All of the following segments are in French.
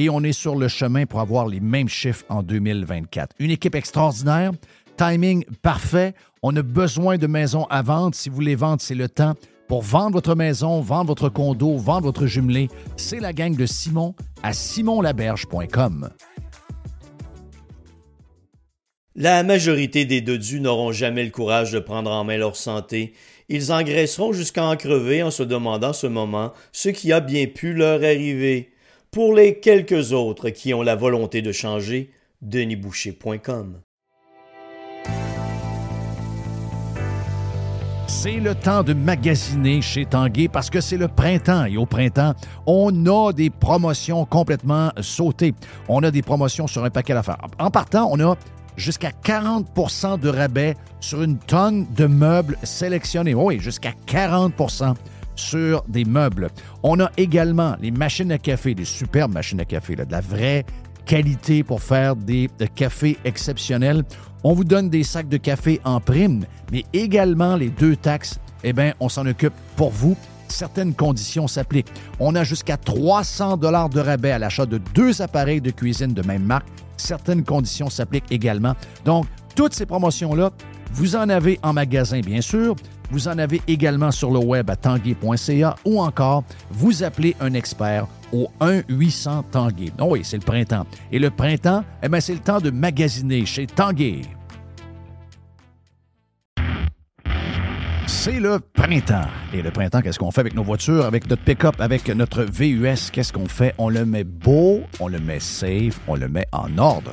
et on est sur le chemin pour avoir les mêmes chiffres en 2024. Une équipe extraordinaire, timing parfait. On a besoin de maisons à vendre. Si vous voulez vendre, c'est le temps. Pour vendre votre maison, vendre votre condo, vendre votre jumelé, c'est la gang de Simon à simonlaberge.com. La majorité des dodus n'auront jamais le courage de prendre en main leur santé. Ils engraisseront jusqu'à en crever en se demandant ce moment ce qui a bien pu leur arriver. Pour les quelques autres qui ont la volonté de changer, denisboucher.com. C'est le temps de magasiner chez Tanguay parce que c'est le printemps et au printemps, on a des promotions complètement sautées. On a des promotions sur un paquet d'affaires. En partant, on a jusqu'à 40% de rabais sur une tonne de meubles sélectionnés. Oui, jusqu'à 40 sur des meubles. On a également les machines à café, des superbes machines à café, de la vraie qualité pour faire des cafés exceptionnels. On vous donne des sacs de café en prime, mais également les deux taxes, eh bien, on s'en occupe pour vous. Certaines conditions s'appliquent. On a jusqu'à 300 dollars de rabais à l'achat de deux appareils de cuisine de même marque. Certaines conditions s'appliquent également. Donc, toutes ces promotions-là, vous en avez en magasin, bien sûr. Vous en avez également sur le web à tanguay.ca ou encore vous appelez un expert au 1-800 Tanguay. Oh oui, c'est le printemps. Et le printemps, eh bien, c'est le temps de magasiner chez Tanguay. C'est le printemps. Et le printemps, qu'est-ce qu'on fait avec nos voitures, avec notre pick-up, avec notre VUS? Qu'est-ce qu'on fait? On le met beau, on le met safe, on le met en ordre.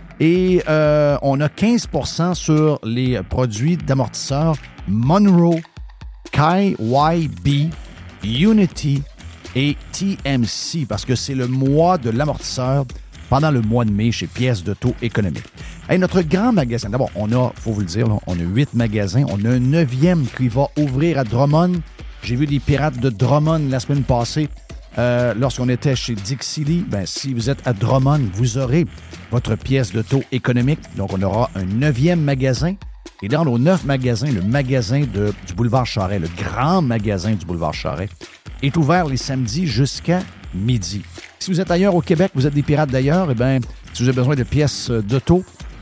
Et euh, on a 15% sur les produits d'amortisseurs Monroe, KYB, Unity et TMC parce que c'est le mois de l'amortisseur pendant le mois de mai chez Pièces de taux économique. Et notre grand magasin, d'abord, on a, faut vous le dire, on a huit magasins. On a un neuvième qui va ouvrir à Drummond. J'ai vu des pirates de Drummond la semaine passée. Euh, lorsqu'on était chez Dixie ben, si vous êtes à Drummond, vous aurez votre pièce de taux économique. Donc, on aura un neuvième magasin. Et dans nos neuf magasins, le magasin du boulevard Charret, le grand magasin du boulevard Charret, est ouvert les samedis jusqu'à midi. Si vous êtes ailleurs au Québec, vous êtes des pirates d'ailleurs, eh bien, si vous avez besoin de pièces d'auto,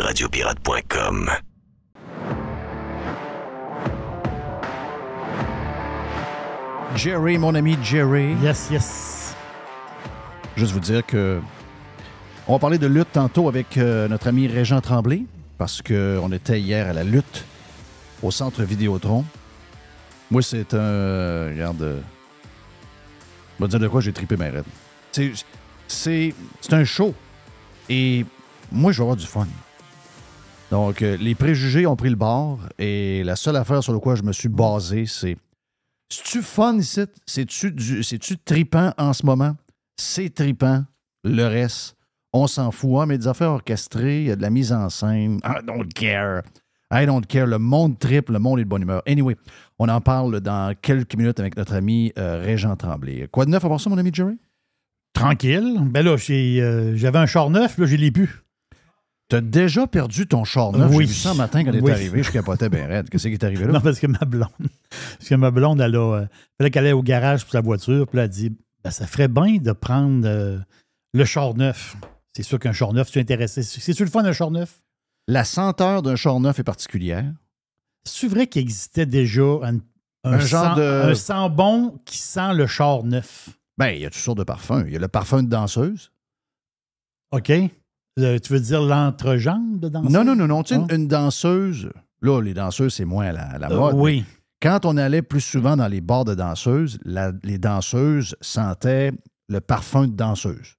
radiopirate.com. Jerry, mon ami Jerry. Yes, yes. Juste vous dire que on va parler de lutte tantôt avec euh, notre ami Régent Tremblay parce qu'on était hier à la lutte au centre Vidéotron. Moi, c'est un. regarde. Je vais dire de quoi j'ai tripé ma C'est, c'est, c'est un show. Et moi, je vais avoir du fun. Donc, euh, les préjugés ont pris le bord et la seule affaire sur laquelle je me suis basé, c'est C'est-tu fun ici? C'est-tu c'est-tu tripant en ce moment? C'est tripant. Le reste, on s'en fout. Ah, mais des affaires orchestrées, il y a de la mise en scène. I don't care. I don't care. Le monde triple, le monde est de bonne humeur. Anyway, on en parle dans quelques minutes avec notre ami euh, Régent Tremblay. Quoi de neuf à part ça, mon ami Jerry? Tranquille. Ben là, euh, j'avais un char neuf, là, je l'ai plus. T'as déjà perdu ton char neuf. Oui. J'ai vu ça matin quand il est Oui. arrivé. Je capotais bien raide. Qu'est-ce qui est arrivé là? Non, parce que ma blonde, parce que ma blonde, elle a, euh, fallait qu'elle allait au garage pour sa voiture, puis là, elle a dit, ben, ça ferait bien de prendre euh, le char neuf. C'est sûr qu'un char neuf, tu es intéressé. C'est-tu le fun, un char neuf? La senteur d'un char neuf est particulière. C'est vrai qu'il existait déjà un, Un genre sang- de- un sang bon qui sent le char neuf? Ben, il y a toutes sortes de parfums. Il y a le parfum de danseuse. OK? Euh, tu veux dire l'entrejambe de danser? Non, non, non, non. Tu sais, une, Ah. une danseuse, là, les danseuses, c'est moins à la, à la Euh, mode. oui. Quand on allait plus souvent dans les bars de danseuses, la- les danseuses sentaient le parfum de danseuse.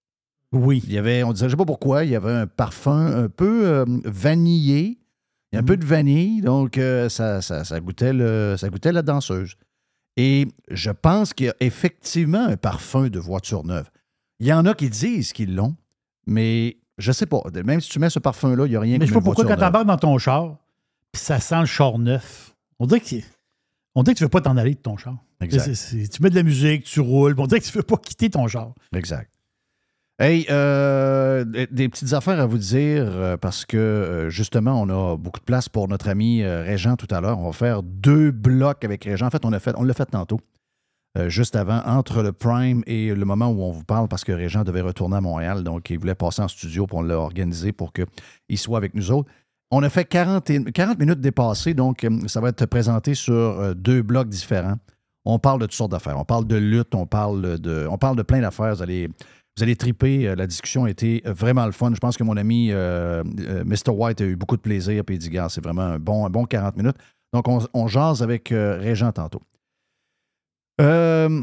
Oui. Il y avait, on disait, je sais pas pourquoi, il y avait un parfum un peu euh, vanillé. Il y a un Mhm. peu de vanille, donc euh, ça, ça, ça goûtait le, ça goûtait la danseuse. Et je pense qu'il y a effectivement un parfum de voiture neuve. Il y en a qui disent qu'ils l'ont, mais je sais pas. Même si tu mets ce parfum-là, il n'y a rien Mais je sais pas pourquoi quand t'embarques dans ton char, puis ça sent le char neuf, on dirait que, on dirait que tu veux pas t'en aller de ton char. Exact. Tu mets de la musique, tu roules, on dirait que tu veux pas quitter ton char. Exact. Hey, euh, des petites affaires à vous dire euh, parce que euh, justement, on a beaucoup de place pour notre ami Régent tout à l'heure. On va faire deux blocs avec Régent. En fait, on a fait, on l'a fait tantôt, euh, juste avant, entre le Prime et le moment où on vous parle, parce que Régent devait retourner à Montréal, donc il voulait passer en studio, l'a organisé pour qu'il soit avec nous autres. On a fait 40, et- 40 minutes dépassées, donc euh, ça va être présenté sur euh, deux blocs différents. On parle de toutes sortes d'affaires. On parle de lutte, on parle de, on parle de plein d'affaires. Vous allez, vous triper. La discussion a été vraiment le fun. Je pense que mon ami Mr. White a eu beaucoup de plaisir. Puis il dit, c'est vraiment un bon, un bon 40 minutes. Donc, on, jase avec Régent tantôt. Euh,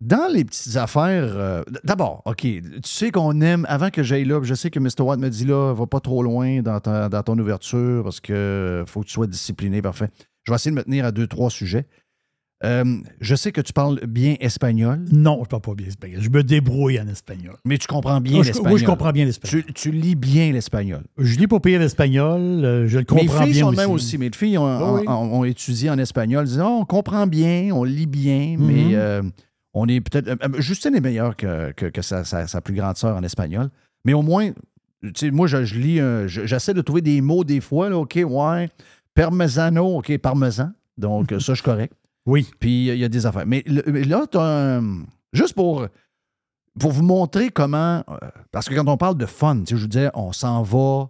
dans les petites affaires, euh, d'abord, OK, tu sais qu'on aime, avant que j'aille là, je sais que Mr. White me dit là, va pas trop loin dans, ta- dans ton ouverture parce que faut que tu sois discipliné, parfait. Je vais essayer de me tenir à deux, trois sujets. Euh, je sais que tu parles bien espagnol, Non, je parle pas bien espagnol. Je me débrouille en espagnol. mais tu comprends bien Ah, l'espagnol. oui, je comprends bien l'espagnol. Tu, tu lis bien l'espagnol. Je lis pas pire l'espagnol, euh, je le Mes comprends filles bien sont aussi. le même aussi. Mes filles ont, Ah oui. ont- ont étudié en espagnol. Disent oh, on comprend bien, on lit bien, mais Mhm. euh, on est peut-être. euh, Justine est meilleure que, que- que sa, sa- sa plus grande sœur en espagnol. Mais au moins, tu sais, moi, je, je lis, j'essaie de trouver des mots des fois. Là, OK, ouais. Parmesano, OK, parmesan. Donc, ça, je suis correct. Oui. Puis, il y a des affaires. Mais, là, tu un. Juste pour, vous montrer comment. euh, Parce que quand on parle de fun, je vous disais, on s'en va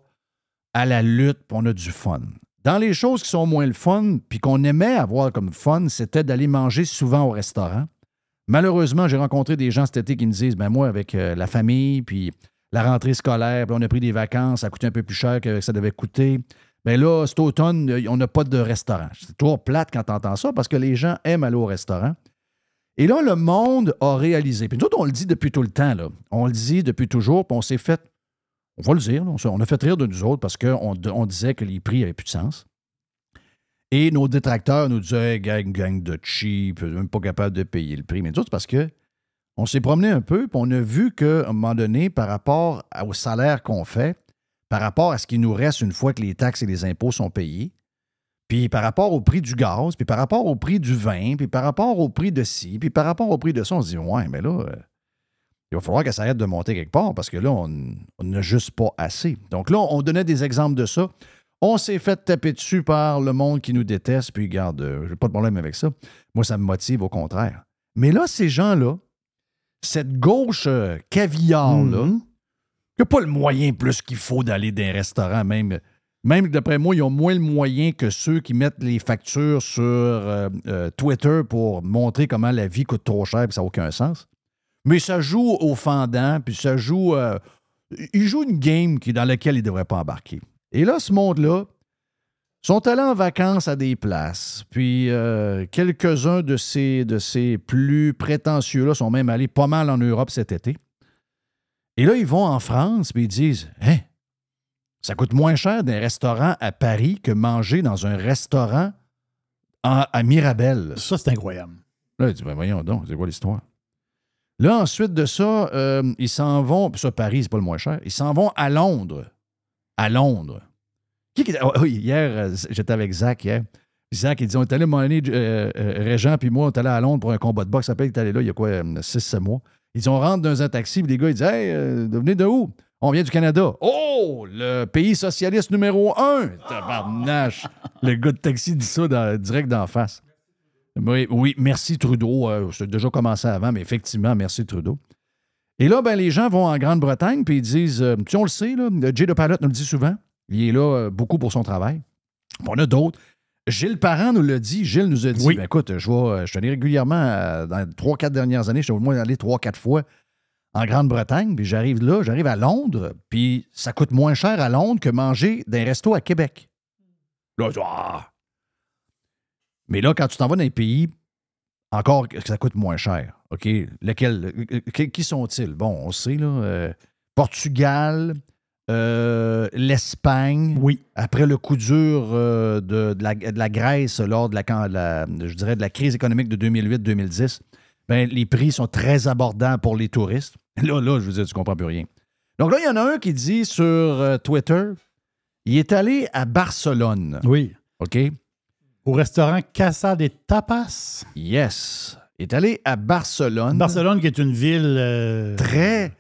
à la lutte, puis on a du fun. Dans les choses qui sont moins le fun, puis qu'on aimait avoir comme fun, c'était d'aller manger souvent au restaurant. Malheureusement, j'ai rencontré des gens cet été qui me disent ben moi, avec euh, la famille, puis la rentrée scolaire, puis on a pris des vacances, ça coûtait un peu plus cher que ça devait coûter. Ben là, cet automne, euh, on n'a pas de restaurant. C'est toujours plate quand tu entends ça parce que les gens aiment aller au restaurant. Et là, le monde a réalisé. Puis nous on le dit depuis tout le temps. On le dit depuis toujours, puis on s'est fait on va le dire, on a fait rire de nous autres parce qu'on on disait que les prix n'avaient plus de sens. Et nos détracteurs nous disaient gang, gang de cheap, même pas capable de payer le prix. Mais nous autres, parce que on s'est promené un peu, puis on a vu qu'à un moment donné, par rapport au salaire qu'on fait, par rapport à ce qui nous reste une fois que les taxes et les impôts sont payés, puis par rapport au prix du gaz, puis par rapport au prix du vin, puis par rapport au prit de ci, puis par rapport au prix de ça, on se dit Ouais, mais là, euh, il va falloir que ça arrête de monter quelque part parce que là, on n'a juste pas assez. Donc là, on donnait des exemples de ça. On s'est fait taper dessus par le monde qui nous déteste, puis garde, euh, j'ai pas de problème avec ça. Moi, ça me motive au contraire. Mais là, ces gens-là, cette gauche euh, caviar-là, Mhm. il n'y a pas le moyen plus qu'il faut d'aller dans un restaurant, même. D'après moi, ils ont moins le moyen que ceux qui mettent les factures sur euh, euh, Twitter pour montrer comment la vie coûte trop cher et ça n'a aucun sens. Mais ça joue au fendant, puis ça joue. euh, ils jouent une game dans laquelle ils ne devraient pas embarquer. Et là, ce monde-là sont allés en vacances à des places. Puis quelques-uns de ces, de ces plus prétentieux-là sont même allés pas mal en Europe cet été. Et là, ils vont en France, puis ils disent Hein, ça coûte moins cher d'un restaurant à Paris que manger dans un restaurant à Mirabel. Ça, c'est incroyable. Là, il dit, ben voyons donc, c'est quoi l'histoire? Là, ensuite de ça, euh, ils s'en vont, puis ça, Paris, c'est pas le moins cher, ils s'en vont à Londres. À Londres. Qui, qui- oh, hier, euh, j'étais avec Zach hier. Zach, il dit, on est allé, mon année, euh, euh, Régent, puis moi, on est allé à Londres pour un combat de boxe. Ça s'appelle, il est allé là il y a quoi, 6-7 mois. Ils dit, on rentre dans un taxi, puis les gars, ils disent, hey, euh, venez de où? On vient du Canada. Oh, le pays socialiste numéro un! Tabarnache! le gars de taxi dit ça direct d'en face. Oui, oui, merci Trudeau. Euh, c'est déjà commencé avant, mais effectivement, merci Trudeau. Et là, ben, les gens vont en Grande-Bretagne, puis ils disent, euh, tu on le sait, là, Jay de Palette nous le dit souvent, il est là euh, beaucoup pour son travail. Puis on a d'autres. Gilles Parent nous l'a dit. Gilles nous a dit, Oui. ben, écoute, je, vais, euh, je suis allé régulièrement, euh, dans les trois, quatre dernières années, je suis au moins allé trois, quatre fois en Grande-Bretagne, puis j'arrive là, j'arrive à Londres, puis ça coûte moins cher à Londres que manger dans un resto à Québec. Là, je dis, ah! Mais là, quand tu t'en vas dans les pays, encore que ça coûte moins cher. OK? Lequel, euh, qui- qui sont-ils? Bon, on sait, là. euh, Portugal, euh, l'Espagne. Oui. Après le coup dur euh, de, de la, de la Grèce lors de la, quand la- je dirais, de la crise économique de 2008-2010, ben, les prix sont très abordables pour les touristes. Là, là, je veux dire, tu comprends plus rien. Donc là, il y en a un qui dit sur euh, Twitter, il est allé à Barcelone. Oui. OK? Au restaurant Casa de Tapas. Yes. Il est allé à Barcelone. Barcelone, qui est une ville. Très.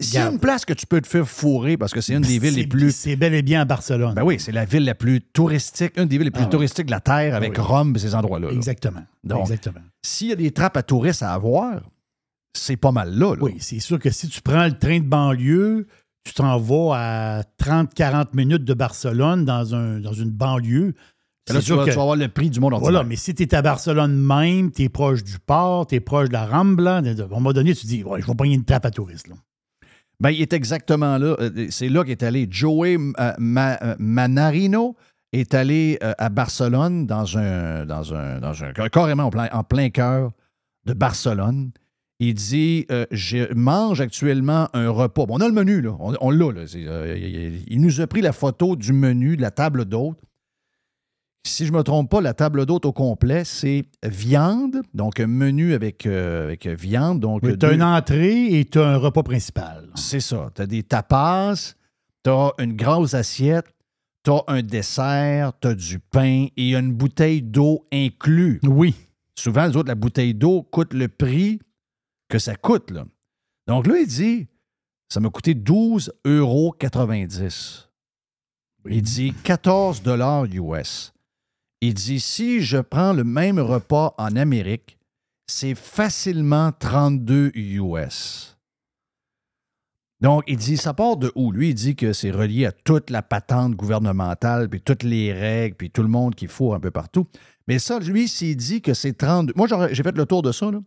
S'il y a une place que tu peux te faire fourrer parce que c'est une des villes les plus. C'est bel et bien à Barcelone. Ben oui, c'est la ville la plus touristique, une des villes les plus Ah touristiques de la Terre avec oui. Rome et ces endroits-là. là. Exactement. Donc, Exactement. S'il y a des trappes à touristes à avoir, c'est pas mal là. là. Oui, c'est sûr que si tu prends le train de banlieue, tu t'en vas à 30-40 minutes de Barcelone dans, un, dans une banlieue. Là, C'est tu, sûr vas, que- tu vas avoir le prix du monde ordinaire. Voilà, mais si tu es à Barcelone même, tu es proche du port, tu es proche de la Rambla, à un moment donné, tu dis, ouais, je vais pogner une trappe à touristes. Là. Ben, il est exactement là. Euh, C'est là qu'est allé Joey euh, euh, Manarino est allé à Barcelone dans un, dans un, dans un carrément en plein, en plein cœur de Barcelone. Il dit Je mange actuellement un repas. Bon, on a le menu, là. On, l'a, là. Il, il nous a pris la photo du menu, de la table d'hôte. Si je ne me trompe pas, la table d'hôte au complet, c'est viande, donc un menu avec, euh, avec viande. Donc tu as deux- une entrée et tu as un repas principal. c'est ça. Tu as des tapas, tu as une grosse assiette, tu as un dessert, tu as du pain et il y a une bouteille d'eau inclus. Oui. Souvent, les autres, la bouteille d'eau coûte le prix que ça coûte. Là. Donc là, il dit, ça m'a coûté 12,90 euros. Il dit 14 dollars US. Il dit, si je prends le même repas en Amérique, c'est facilement 32 US. Donc, il dit, ça part de où? Lui, il dit que c'est relié à toute la patente gouvernementale, puis toutes les règles, puis tout le monde qu'il faut un peu partout. Mais ça, lui, s'il dit que c'est 32... Moi, j'ai fait le tour de ça, là.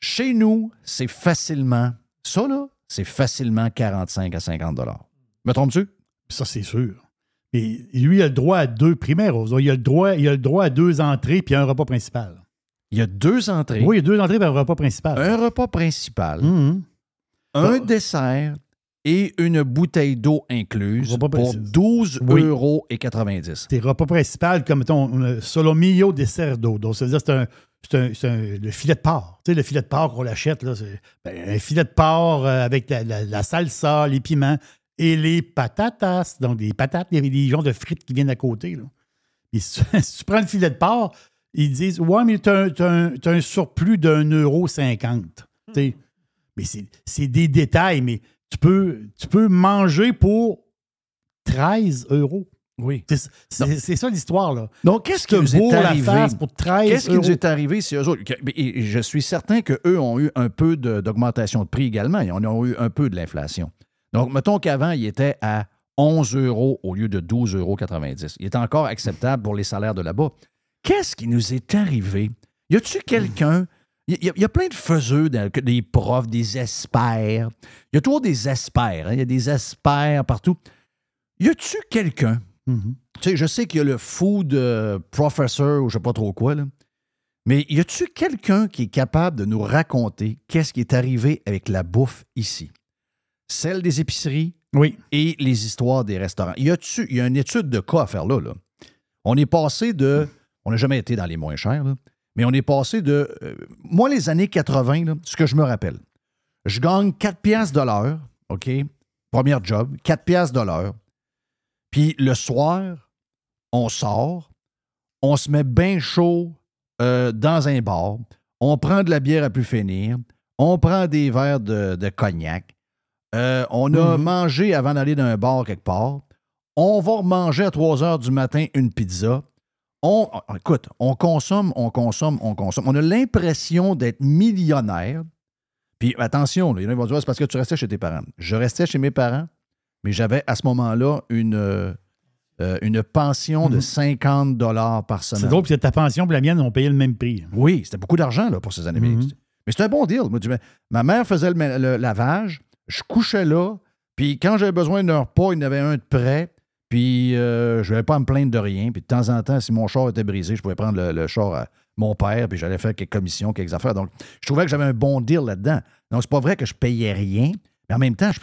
Chez nous, c'est facilement... Ça, là, c'est facilement 45 à 50 dollars. Me trompes-tu? Ça, c'est sûr. Mais lui, il a le droit à deux primaires. Il a le droit, il a le droit à deux entrées puis un repas principal. Il y a deux entrées, Oui, il y a deux entrées et un repas principal. un repas principal, Mhm. un dessert et une bouteille d'eau incluse pour principal. 12 Oui. euros et 90. Tes repas principal, comme euh, solomillo dessert d'eau. Donc, ça veut dire que c'est un, c'est un- c'est un- le filet de porc. Tu sais, le filet de porc qu'on l'achète, là, c'est ben, un filet de porc euh, avec la, la- la salsa, les piments et les patatas. Donc, des patates, il y avait des genres de frites qui viennent à côté. Là. Et si, tu, si tu prends le filet de porc, ils disent Ouais, mais tu as, un- surplus d'un euro cinquante. Sais, Mais c'est des détails, mais tu peux, tu peux manger pour 13 euros. Oui. C'est ça l'histoire, là. Donc, qu'est-ce qui nous est arrivé? face pour 13 Qu'est-ce qui nous est arrivé, eux autres? Que- et Je suis certain qu'eux ont eu un peu d'augmentation de, prix également. Ils ont eu un peu de l'inflation. Donc, mettons qu'avant, il était à 11 euros au lieu de 12,90 euros. Il est encore acceptable pour les salaires de là-bas. Qu'est-ce qui nous est arrivé? Y a-tu quelqu'un... Il y, a- il y a plein de faiseux, des profs, des experts. Il y a toujours des experts. hein. Il y a des experts partout. Y a-tu quelqu'un? Mhm. tu sais, je sais qu'il y a le food euh, professor ou je sais pas trop quoi, là. Mais y a-tu quelqu'un qui est capable de nous raconter qu'est-ce qui est arrivé avec la bouffe ici? Celle des épiceries Oui. et les histoires des restaurants. Y il y a une étude de cas à faire là, là. On est passé de, on n'a jamais été dans les moins chers, là, Mais on est passé de. euh, moi, les années 80, là, ce que je me rappelle, je gagne 4 piastres de l'heure, OK? Premier job, 4 piastres de l'heure. Puis le soir, on sort, on se met bien chaud euh, dans un bar, on prend de la bière à plus finir, on prend des verres de, de cognac, euh, on a Mhm. mangé avant d'aller dans un bar quelque part, on va manger à 3 heures du matin une pizza. On, écoute, on consomme, on consomme, on consomme. On a l'impression d'être millionnaire. Puis attention, là, il y en a qui vont dire, c'est parce que tu restais chez tes parents. Je restais chez mes parents, mais j'avais à ce moment-là une, euh, euh, une pension de Mhm. 50 dollars par semaine. C'est drôle, puis ta pension et la mienne ont payé le même prix. Oui, c'était beaucoup d'argent pour ces années. Mhm. Mais c'était un bon deal. Ma mère faisait le, le lavage, je couchais là, puis quand j'avais besoin d'un repas, il y en avait un de près, puis euh, je n'avais pas à me plaindre de rien. Puis de temps en temps, si mon char était brisé, je pouvais prendre le, char à mon père, puis j'allais faire quelques commissions, quelques affaires. Donc, je trouvais que j'avais un bon deal là-dedans. Donc, c'est pas vrai que je payais rien, mais en même temps, je,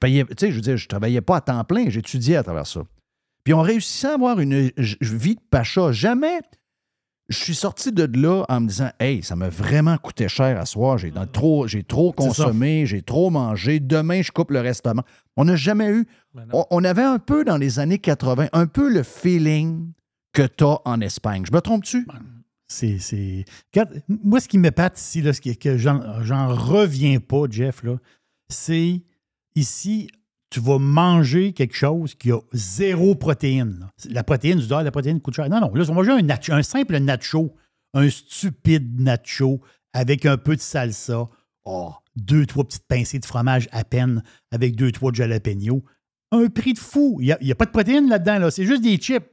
payais, tu sais, je veux dire, je travaillais pas à temps plein, j'étudiais à travers ça. Puis on réussissait à avoir une vie de pacha. Jamais je suis sorti de là en me disant Hey, ça m'a vraiment coûté cher à soir. J'ai dans- trop, consommé, j'ai trop mangé. Demain, je coupe le restaurant. On n'a jamais eu. Ben. On, on avait un peu dans les années 80, un peu le feeling que tu as en Espagne. Je me trompe-tu? C'est, c'est... Moi, ce qui m'épate ici, là, ce qui que j'en, reviens pas, Jeff, c'est ici, tu vas manger quelque chose qui a zéro protéine. La protéine, dis, ah, la protéine coûte cher. Non, non, là, vas manger un, un simple nacho, un stupide nacho avec un peu de salsa, oh, deux, trois petites pincées de fromage à peine avec deux, trois de jalapeno. Un prix de fou. Il n'y a, pas de protéines là-dedans, là. c'est juste des chips.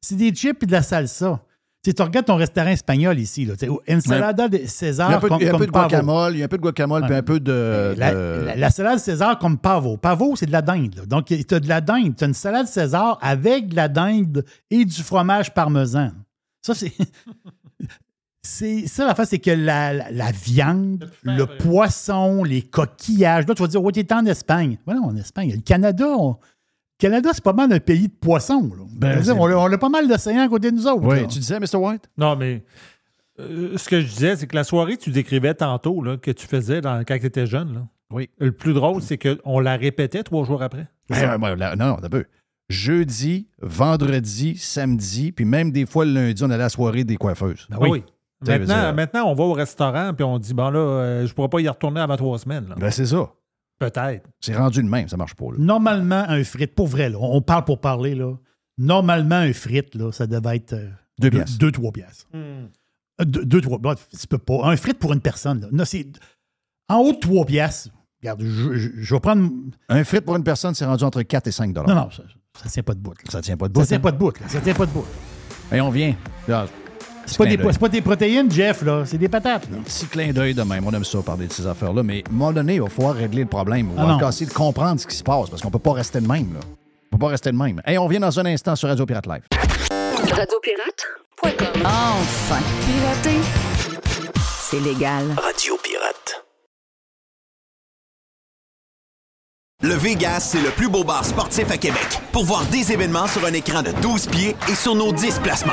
C'est des chips et de la salsa. Tu sais, tu regardes ton restaurant espagnol ici, là, tu sais, ensalada de Il y a César un peu, comme, il y a un peu de pavo. guacamole, il y a un peu de guacamole, puis un peu de. La, de- la- la salade César comme pavo. Pavo, c'est de la dinde. là. Donc, tu as de la dinde. Tu as une salade César avec de la dinde et du fromage parmesan. Ça, c'est. C'est ça, la face, c'est que la, la- la viande, le poisson, les coquillages. Là, tu vas dire, ouais, t'es en Espagne. Voilà, en Espagne. Le Canada, on- Canada, c'est pas mal un pays de poissons. là. Ben, dire, on, a, on a pas mal d'océans à côté de nous autres. Oui, là. tu disais, Mr. White? Non, mais euh, ce que je disais, c'est que la soirée que tu décrivais tantôt, là, que tu faisais dans- quand tu étais jeune, là, Oui. le plus drôle, c'est qu'on la répétait trois jours après. Eh, non, non, peu. Jeudi, vendredi, samedi, puis même des fois le lundi, on allait à la soirée des coiffeuses. Ben oui. Tu sais, Maintenant, dire- maintenant, on va au restaurant puis on dit bon là, euh, je pourrais pas y retourner avant trois semaines. là. Ben, c'est ça. Peut-être. C'est rendu de même, ça marche pas. Là. Normalement, un frite, pour vrai, là, on parle pour parler, là. Normalement, un frite, là, ça devait être euh, Deux deux, piastres. deux, trois piastres. Euh, Deux, deux, trois. Bon, tu peux pas. Un frite pour une personne, là. Non, c'est en haut de trois piastres. Regarde, je, je- je vais prendre. Un frite pour une personne, c'est rendu entre 4 et 5 dollars. Non, non, ça, ça tient pas de bout. là. Ça tient pas de Ça bout. tient hein? pas de bout. là. Ça tient pas de bout. Et on vient. Là, C'est pas, des, pas des protéines, Jeff, là. C'est des patates. là. Petit clin d'œil de même. On aime ça parler de ces affaires-là. Mais à un moment donné, il va falloir régler le problème. On Ah va non. essayer de comprendre ce qui se passe parce qu'on peut pas rester de même. Là. On peut pas rester de même. Et on vient dans un instant sur Radio Pirate Live. Radiopirate.com. Enfin, pirater, c'est légal. Radio Pirate. Le Vegas, c'est le plus beau bar sportif à Québec. Pour voir des événements sur un écran de 12 pieds et sur nos 10 placements.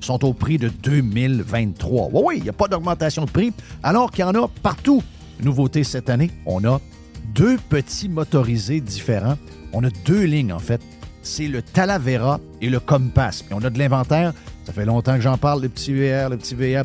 sont au prix de 2023. Oui, oui, il n'y a pas d'augmentation de prix, alors qu'il y en a partout. Nouveauté cette année, on a deux petits motorisés différents. On a deux lignes, en fait. C'est le Talavera et le Compass. Puis on a de l'inventaire. Ça fait longtemps que j'en parle, le petit VR, le petit VR.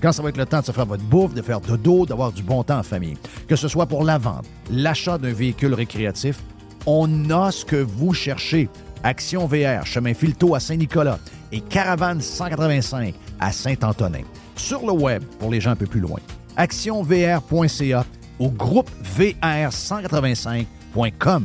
quand ça va être le temps de se faire votre bouffe, de faire dodo, d'avoir du bon temps en famille. Que ce soit pour la vente, l'achat d'un véhicule récréatif, on a ce que vous cherchez. Action VR, chemin Filto à Saint-Nicolas et Caravane 185 à Saint-Antonin. Sur le web, pour les gens un peu plus loin, actionvr.ca au groupe VR185.com.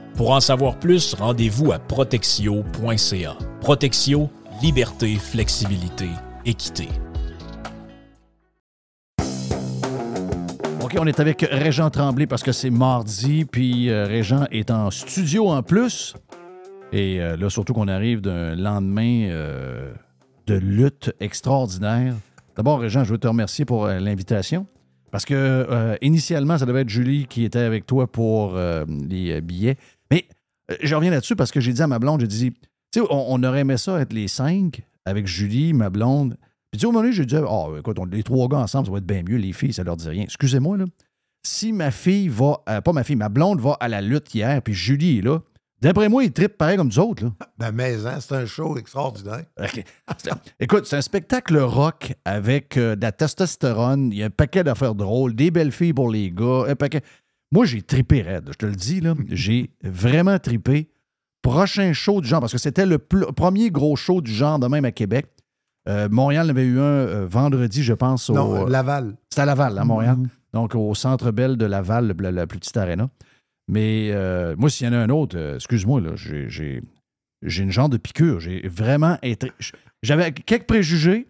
Pour en savoir plus, rendez-vous à protexio.ca. Protexio, liberté, flexibilité, équité. OK, on est avec Régent Tremblay parce que c'est mardi, puis euh, Régent est en studio en plus. Et euh, là, surtout qu'on arrive d'un lendemain euh, de lutte extraordinaire. D'abord, Régent, je veux te remercier pour l'invitation. Parce que initialement, ça devait être Julie qui était avec toi pour les billets. Euh, je reviens là-dessus parce que j'ai dit à ma blonde, j'ai dit, tu sais, on, on aurait aimé ça être les cinq avec Julie, ma blonde. Puis tu sais, au moment donné, j'ai dit, oh, écoute, on- les trois gars ensemble, ça va être bien mieux. Les filles, ça leur dit rien. Excusez-moi, là. Si ma fille va, euh, pas ma fille, ma blonde va à la lutte hier, puis Julie est là, d'après moi, ils trippent pareil comme nous autres, là. Ben, mais hein, c'est un show extraordinaire. OK. C'est- Écoute, c'est un spectacle rock avec euh, de la testostérone. Il y a un paquet d'affaires drôles, des belles filles pour les gars, un paquet. Moi, j'ai tripé raide, je te le dis, là. J'ai vraiment tripé. Prochain show du genre, parce que c'était le premier gros show du genre de même à Québec. Euh, Montréal en avait eu un euh, vendredi, je pense. Au, Non, Laval. C'était à Laval, à Montréal. Donc, au Centre Bell de Laval, la, plus petite arena. Mais euh, moi, s'il y en a un autre, euh, excuse-moi, là, j'ai, une genre de piqûre. J'ai vraiment été. J'avais quelques préjugés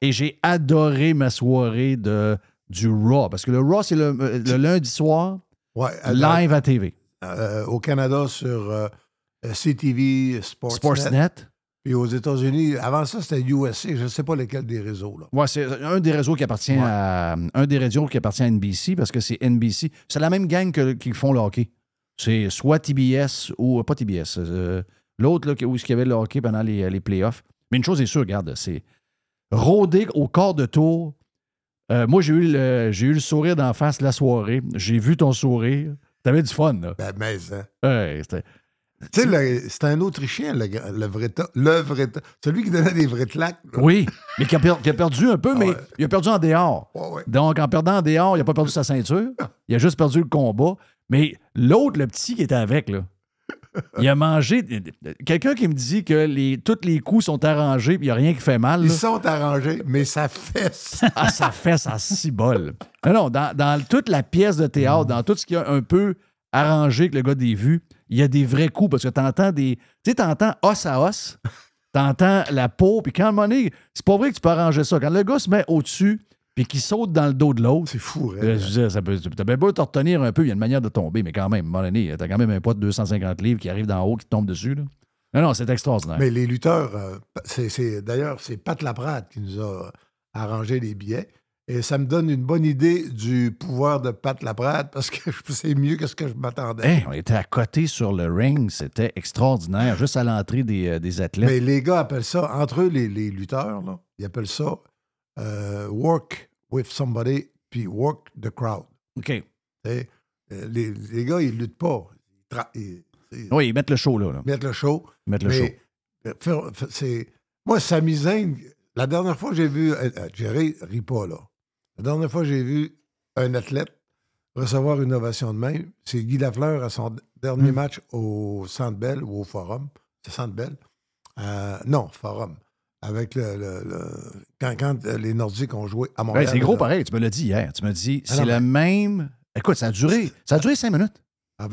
et j'ai adoré ma soirée de, du Raw. Parce que le Raw, c'est le, euh, le lundi soir, Ouais, live à TV. euh, au Canada sur euh, euh, CTV Sportsnet. Sportsnet. Puis aux États-Unis, avant ça, c'était USC. Je ne sais pas lequel des réseaux. Ouais, c'est un des réseaux qui appartient Ouais. à un des réseaux qui appartient à NBC parce que c'est NBC. C'est la même gang que, qui font le hockey. C'est soit TBS ou pas TBS. euh, L'autre là, où il y avait le hockey pendant les, les playoffs. Mais une chose est sûre, regarde, c'est rôder au quart de tour. Euh, moi, j'ai eu, le, j'ai eu le sourire d'en face la soirée. J'ai vu ton sourire. T'avais du fun, là. Ben, mais, hein. Ouais, c'était- Tu sais, le- c'était un Autrichien, le, le vrai ta- Le vrai ta- Celui qui donnait des vrais claques. là. Oui, mais qui a, per- qui a perdu un peu, Ah mais ouais. il a perdu en dehors. Ouais, ouais. Donc, en perdant en dehors, il n'a pas perdu sa ceinture. Il a juste perdu le combat. Mais l'autre, le petit qui était avec, là, il a mangé. Quelqu'un qui me dit que les, tous les coups sont arrangés et il n'y a rien qui fait mal. Ils sont arrangés, mais ça fesse. Ah, ça fait ça six bol. Non, non, dans, dans toute la pièce de théâtre, dans tout ce qui a un peu arrangé que le gars des vues, il y a des vrais coups parce que t'entends des. Tu sais, t'entends os à os, t'entends la peau, puis quand à moment donné, c'est pas vrai que tu peux arranger ça. Quand le gars se met au-dessus, puis qu'il saute dans le dos de l'autre, C'est fou, hein? euh, je veux dire, ça peut, t'as bien beau te retenir un peu, il y a une manière de tomber, mais quand même, à un moment donné, t'as quand même un poids de 250 livres qui arrive d'en haut, qui tombe dessus. Là. Non, non, c'est extraordinaire. Mais les lutteurs, euh, c'est, c'est- d'ailleurs, c'est Pat Laprade qui nous a arrangé les billets. Et ça me donne une bonne idée du pouvoir de Pat Laprade parce que c'est mieux que ce que je m'attendais. Hey, on était à côté sur le ring, c'était extraordinaire, juste à l'entrée des, euh, des athlètes. Mais les gars appellent ça, entre eux, les, les lutteurs, là, ils appellent ça euh, work with somebody puis work the crowd. OK. Euh, Les, les gars, ils luttent pas. Ils, ils- Oui, ils mettent le show, là. là. mettent le show. Ils mettent le show. euh, c'est. Moi, Sami Zayn, la dernière fois que j'ai vu. Jerry, ris pas, là. La dernière fois que j'ai vu un athlète recevoir une ovation de même, c'est Guy Lafleur à son dernier Hmm. match au Centre Bell ou au Forum. C'est Centre Bell? Euh, non, Forum. Avec le. le- le- quand, quand, euh, les Nordiques ont joué à Ouais, Montréal. c'est gros là. pareil, tu me l'as dit hier. Tu m'as dit, Ah c'est la même. Écoute, ça a duré, ça a duré cinq minutes. Ah,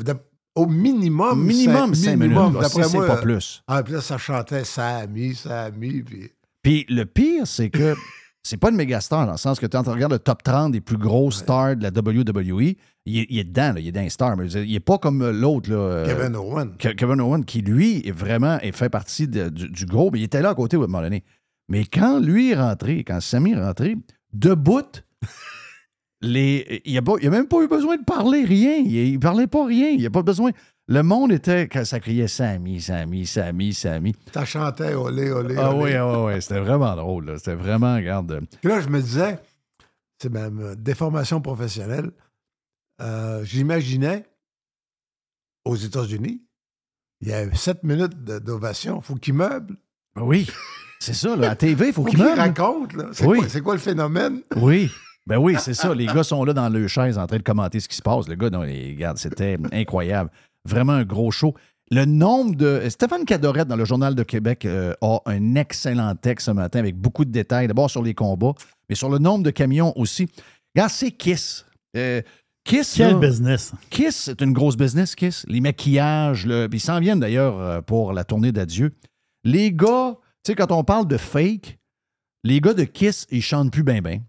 Au minimum. Minimum cinq minutes. minimum, Ah, D'après moi. pas euh, plus. Ah, puis là, ça chantait Sami, Sami, puis. Puis le pire, c'est que c'est pas une méga star, dans le sens que tu regardes le top 30 des plus grosses stars de la WWE, il est, il est dedans, là, il est dans les stars, mais il est pas comme l'autre. là, euh, Kevin Owen. Ke- Kevin Owen, qui lui est vraiment est fait partie de- du, du gros, mais il était là à côté à un moment donné. Mais quand lui est rentré, quand Sammy est rentré, debout, les, il n'a même pas eu besoin de parler rien. Il, ne parlait pas rien. Il n'y a pas besoin. Le monde était, quand ça criait Sammy, Sammy, Sammy, Sammy. Ça chantait olé, olé, Ah oui, ah oui, oui, c'était vraiment drôle. là. C'était vraiment, regarde. Puis là, je me disais, c'est ma ma déformation professionnelle. Euh, J'imaginais aux États-Unis, il y a sept minutes d'ovation. Il faut qu'ils meublent. Oui, c'est ça. Là, à TV, il faut faut qu'il qu'ils meure. racontent. là. C'est Oui. quoi, c'est quoi le phénomène? Oui. Ben oui, c'est ça. Les gars sont là dans leur chaise en train de commenter ce qui se passe. Le gars, non, regarde, c'était incroyable. Vraiment un gros show. Le nombre de. Stéphane Cadorette, dans le Journal de Québec, euh, a un excellent texte ce matin avec beaucoup de détails. D'abord sur les combats, mais sur le nombre de camions aussi. Regarde, c'est Kiss. Euh, Kiss, Quel là, business. Kiss, c'est une grosse business, Kiss. Les maquillages, le... ils s'en viennent d'ailleurs euh, pour la tournée d'adieu. Les gars, tu sais, quand on parle de fake, les gars de Kiss, ils chantent plus bien, bien.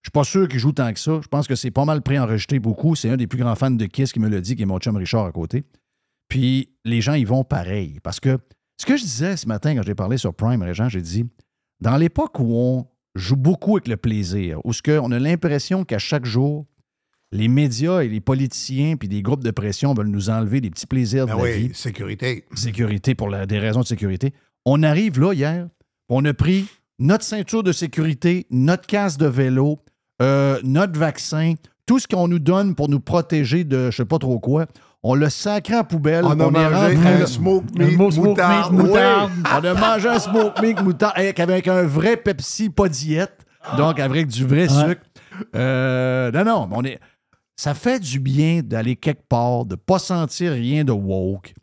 Je suis pas sûr qu'ils jouent tant que ça. Je pense que c'est pas mal préenregistré beaucoup. C'est un des plus grands fans de Kiss qui me l'a dit, qui est mon chum Richard à côté. Puis les gens, ils vont pareil. Parce que ce que je disais ce matin quand j'ai parlé sur Prime, Régent, j'ai dit, dans l'époque où on joue beaucoup avec le plaisir, où ce que on a l'impression qu'à chaque jour, les médias et les politiciens puis des groupes de pression veulent nous enlever des petits plaisirs de Ben la oui, vie sécurité. sécurité pour la- des raisons de sécurité. On arrive là hier, on a pris notre ceinture de sécurité, notre casque de vélo, euh, notre vaccin, tout ce qu'on nous donne pour nous protéger de je sais pas trop quoi. On l'a sacré à poubelle. On a est rentré un smoke Un meat, moutarde. meat, moutarde. Oui, on a mangé un smoke meat moutarde avec, avec un vrai Pepsi, pas diète, donc avec du vrai Ouais. sucre. Euh, non, non, mais on est. Ça fait du bien d'aller quelque part, de pas sentir rien de woke,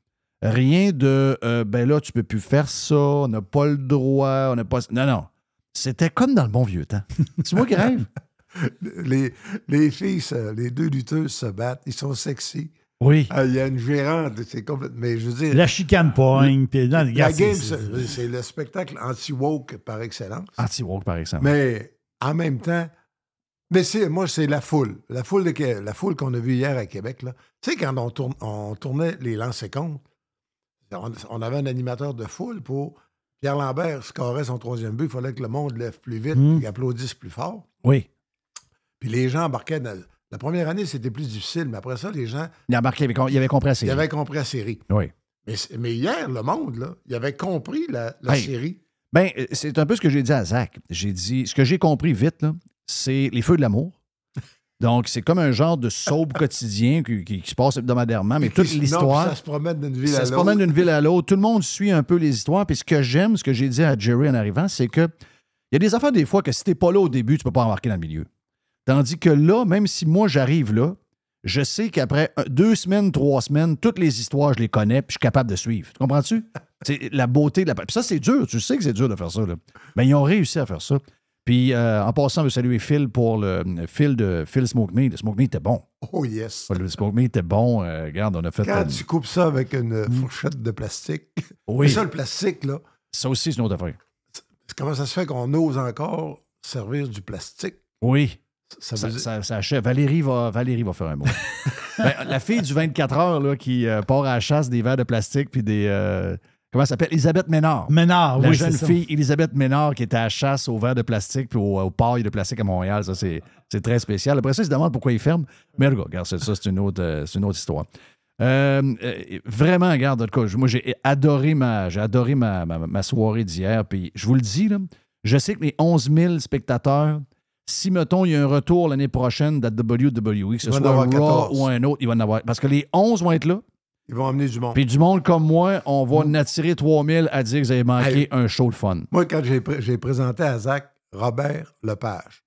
rien de euh, ben là, tu peux plus faire ça, on n'a pas le droit, on n'a pas. Non, non. C'était comme dans le bon vieux temps. C'est moi qui rêve. Les, les filles, les deux lutteuses se battent. Ils sont sexy. Oui. Ah, Il y a une gérante, c'est complètement. Mais je veux dire, La chicane poigne. puis non, la game, c'est- le spectacle anti-woke par excellence. Anti-woke, par exemple. Mais en même temps, mais c'est, moi, c'est la foule. La foule, de, Qué- la foule qu'on a vue hier à Québec. Là. Tu sais, quand on, tourne- on tournait les lancers comptes, on, on avait un animateur de foule pour. Pierre Lambert scorait son troisième but. Il fallait que le monde lève plus vite Mm. et applaudisse plus fort. Oui. Puis les gens embarquaient dans. La première année, c'était plus difficile, mais après ça, les gens, Il, a embarqué, il avait com- il avait compris la ils série. avaient compris la série. Oui. Mais, hier, le monde, là, il avait compris la, la Hey. série. Ben, euh, c'est un peu ce que j'ai dit à Zach. J'ai dit, ce que j'ai compris vite, là, c'est les feux de l'amour. Donc, c'est comme un genre de soap quotidien qui, qui- qui se passe hebdomadairement, mais toute l'histoire. Ça se promène d'une ville Ça à se l'autre. promène d'une ville à l'autre. Tout le monde suit un peu les histoires. Puis ce que j'aime, ce que j'ai dit à Jerry en arrivant, c'est que il y a des affaires des fois que si t'es pas là au début, tu peux pas embarquer dans le milieu. Tandis que là, même si moi j'arrive là, je sais qu'après deux semaines, trois semaines, toutes les histoires, je les connais, puis je suis capable de suivre. Tu comprends-tu? C'est la beauté de la. Puis ça, c'est dur. Tu sais que c'est dur de faire ça. Là. Ben, ils ont réussi à faire ça. Puis euh, en passant, je veux saluer Phil pour le Phil de Phil Smoke Me. Le Smoke Me était bon. Oh yes. Le Smoke Me était bon. Euh, regarde, on a fait. Quand euh, tu coupes ça avec une fourchette de plastique. oui, Mais ça, le plastique, là, ça aussi, c'est une autre affaire. comment ça se fait qu'on ose encore servir du plastique? Oui. Ça Ça, ça- ça achève. Valérie va, Valérie va faire un mot. Ben, la fille du 24 heures là, qui euh, part à la chasse des verres de plastique puis des, euh, comment elle s'appelle? Elisabeth Ménard. Ménard, la oui, jeune ça. fille Elisabeth Ménard qui était à la chasse aux verres de plastique puis aux, aux pailles de plastique à Montréal. Ça, c'est c'est très spécial. Après ça, ils se demandent pourquoi ils ferment. Mais regarde, ça, ça, c'est une, autre, euh, c'est une autre histoire. Vraiment, regarde, en tout cas, moi, j'ai adoré ma, j'ai adoré ma, ma- ma soirée d'hier. Puis je vous le dis, là, je sais que les 11 000 spectateurs, si, mettons, il y a un retour l'année prochaine de la WWE, que ce soit avoir Raw 14. ou un autre, il va en avoir. Parce que les 11 vont être là. Ils vont amener du monde. Puis du monde comme moi, on va en attirer 3000 à dire que vous avez manqué Mm. Hey. un show de fun. Moi, quand j'ai pré- j'ai présenté à Zach Robert Lepage.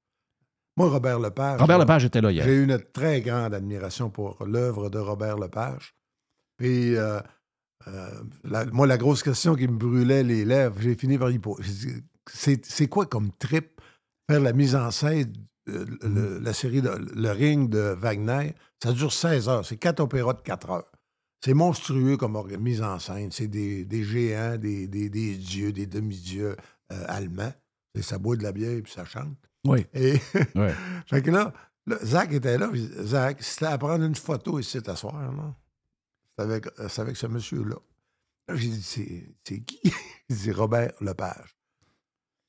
Moi, Robert Lepage. Robert Lepage était là hier. J'ai eu une très grande admiration pour l'œuvre de Robert Lepage. Puis, euh, euh, la- moi, la grosse question qui me brûlait les lèvres, j'ai fini par y poser. C'est quoi comme trip faire la mise en scène, euh, le- la série, de, le ring de Wagner? Ça dure 16 heures. C'est quatre opéras de 4 heures. C'est monstrueux comme mise en scène. C'est des, des géants, des, des- des dieux, des demi-dieux euh, allemands. Et ça boit de la bière et puis ça chante. Oui. Et Ouais. fait que là, là, Zach était là. Zach, c'était à prendre une photo ici t'asseoir, non? C'est avec, avec ce monsieur-là. Là, j'ai dit, c'est, c'est qui? Il dit Robert Lepage.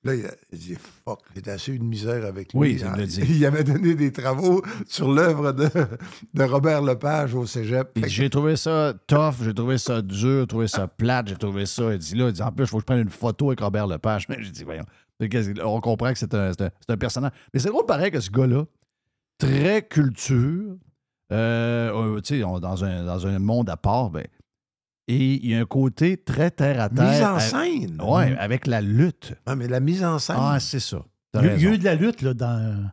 Là, il a dit, fuck, j'étais assez eu de misère avec lui. Oui, il me l'a Il- dit. Il avait donné des travaux sur l'œuvre de, de Robert Lepage au cégep. Il dit, J'ai trouvé ça tough, j'ai trouvé ça dur, j'ai trouvé ça plate, j'ai trouvé ça. Il dit là, il dit, en plus, il faut que je prenne une photo avec Robert Lepage. Mais j'ai dit, voyons. On comprend que c'est un, un- personnage. Mais c'est drôle pareil que ce gars-là, très culture, euh, euh, tu sais, dans un, dans un monde à part, ben, et il y a un côté très terre à terre. mise en à- scène. Ouais, avec la lutte. Ah, mais la mise en scène. Ah, c'est ça. Il y a- il y a raison. eu de la lutte là, dans,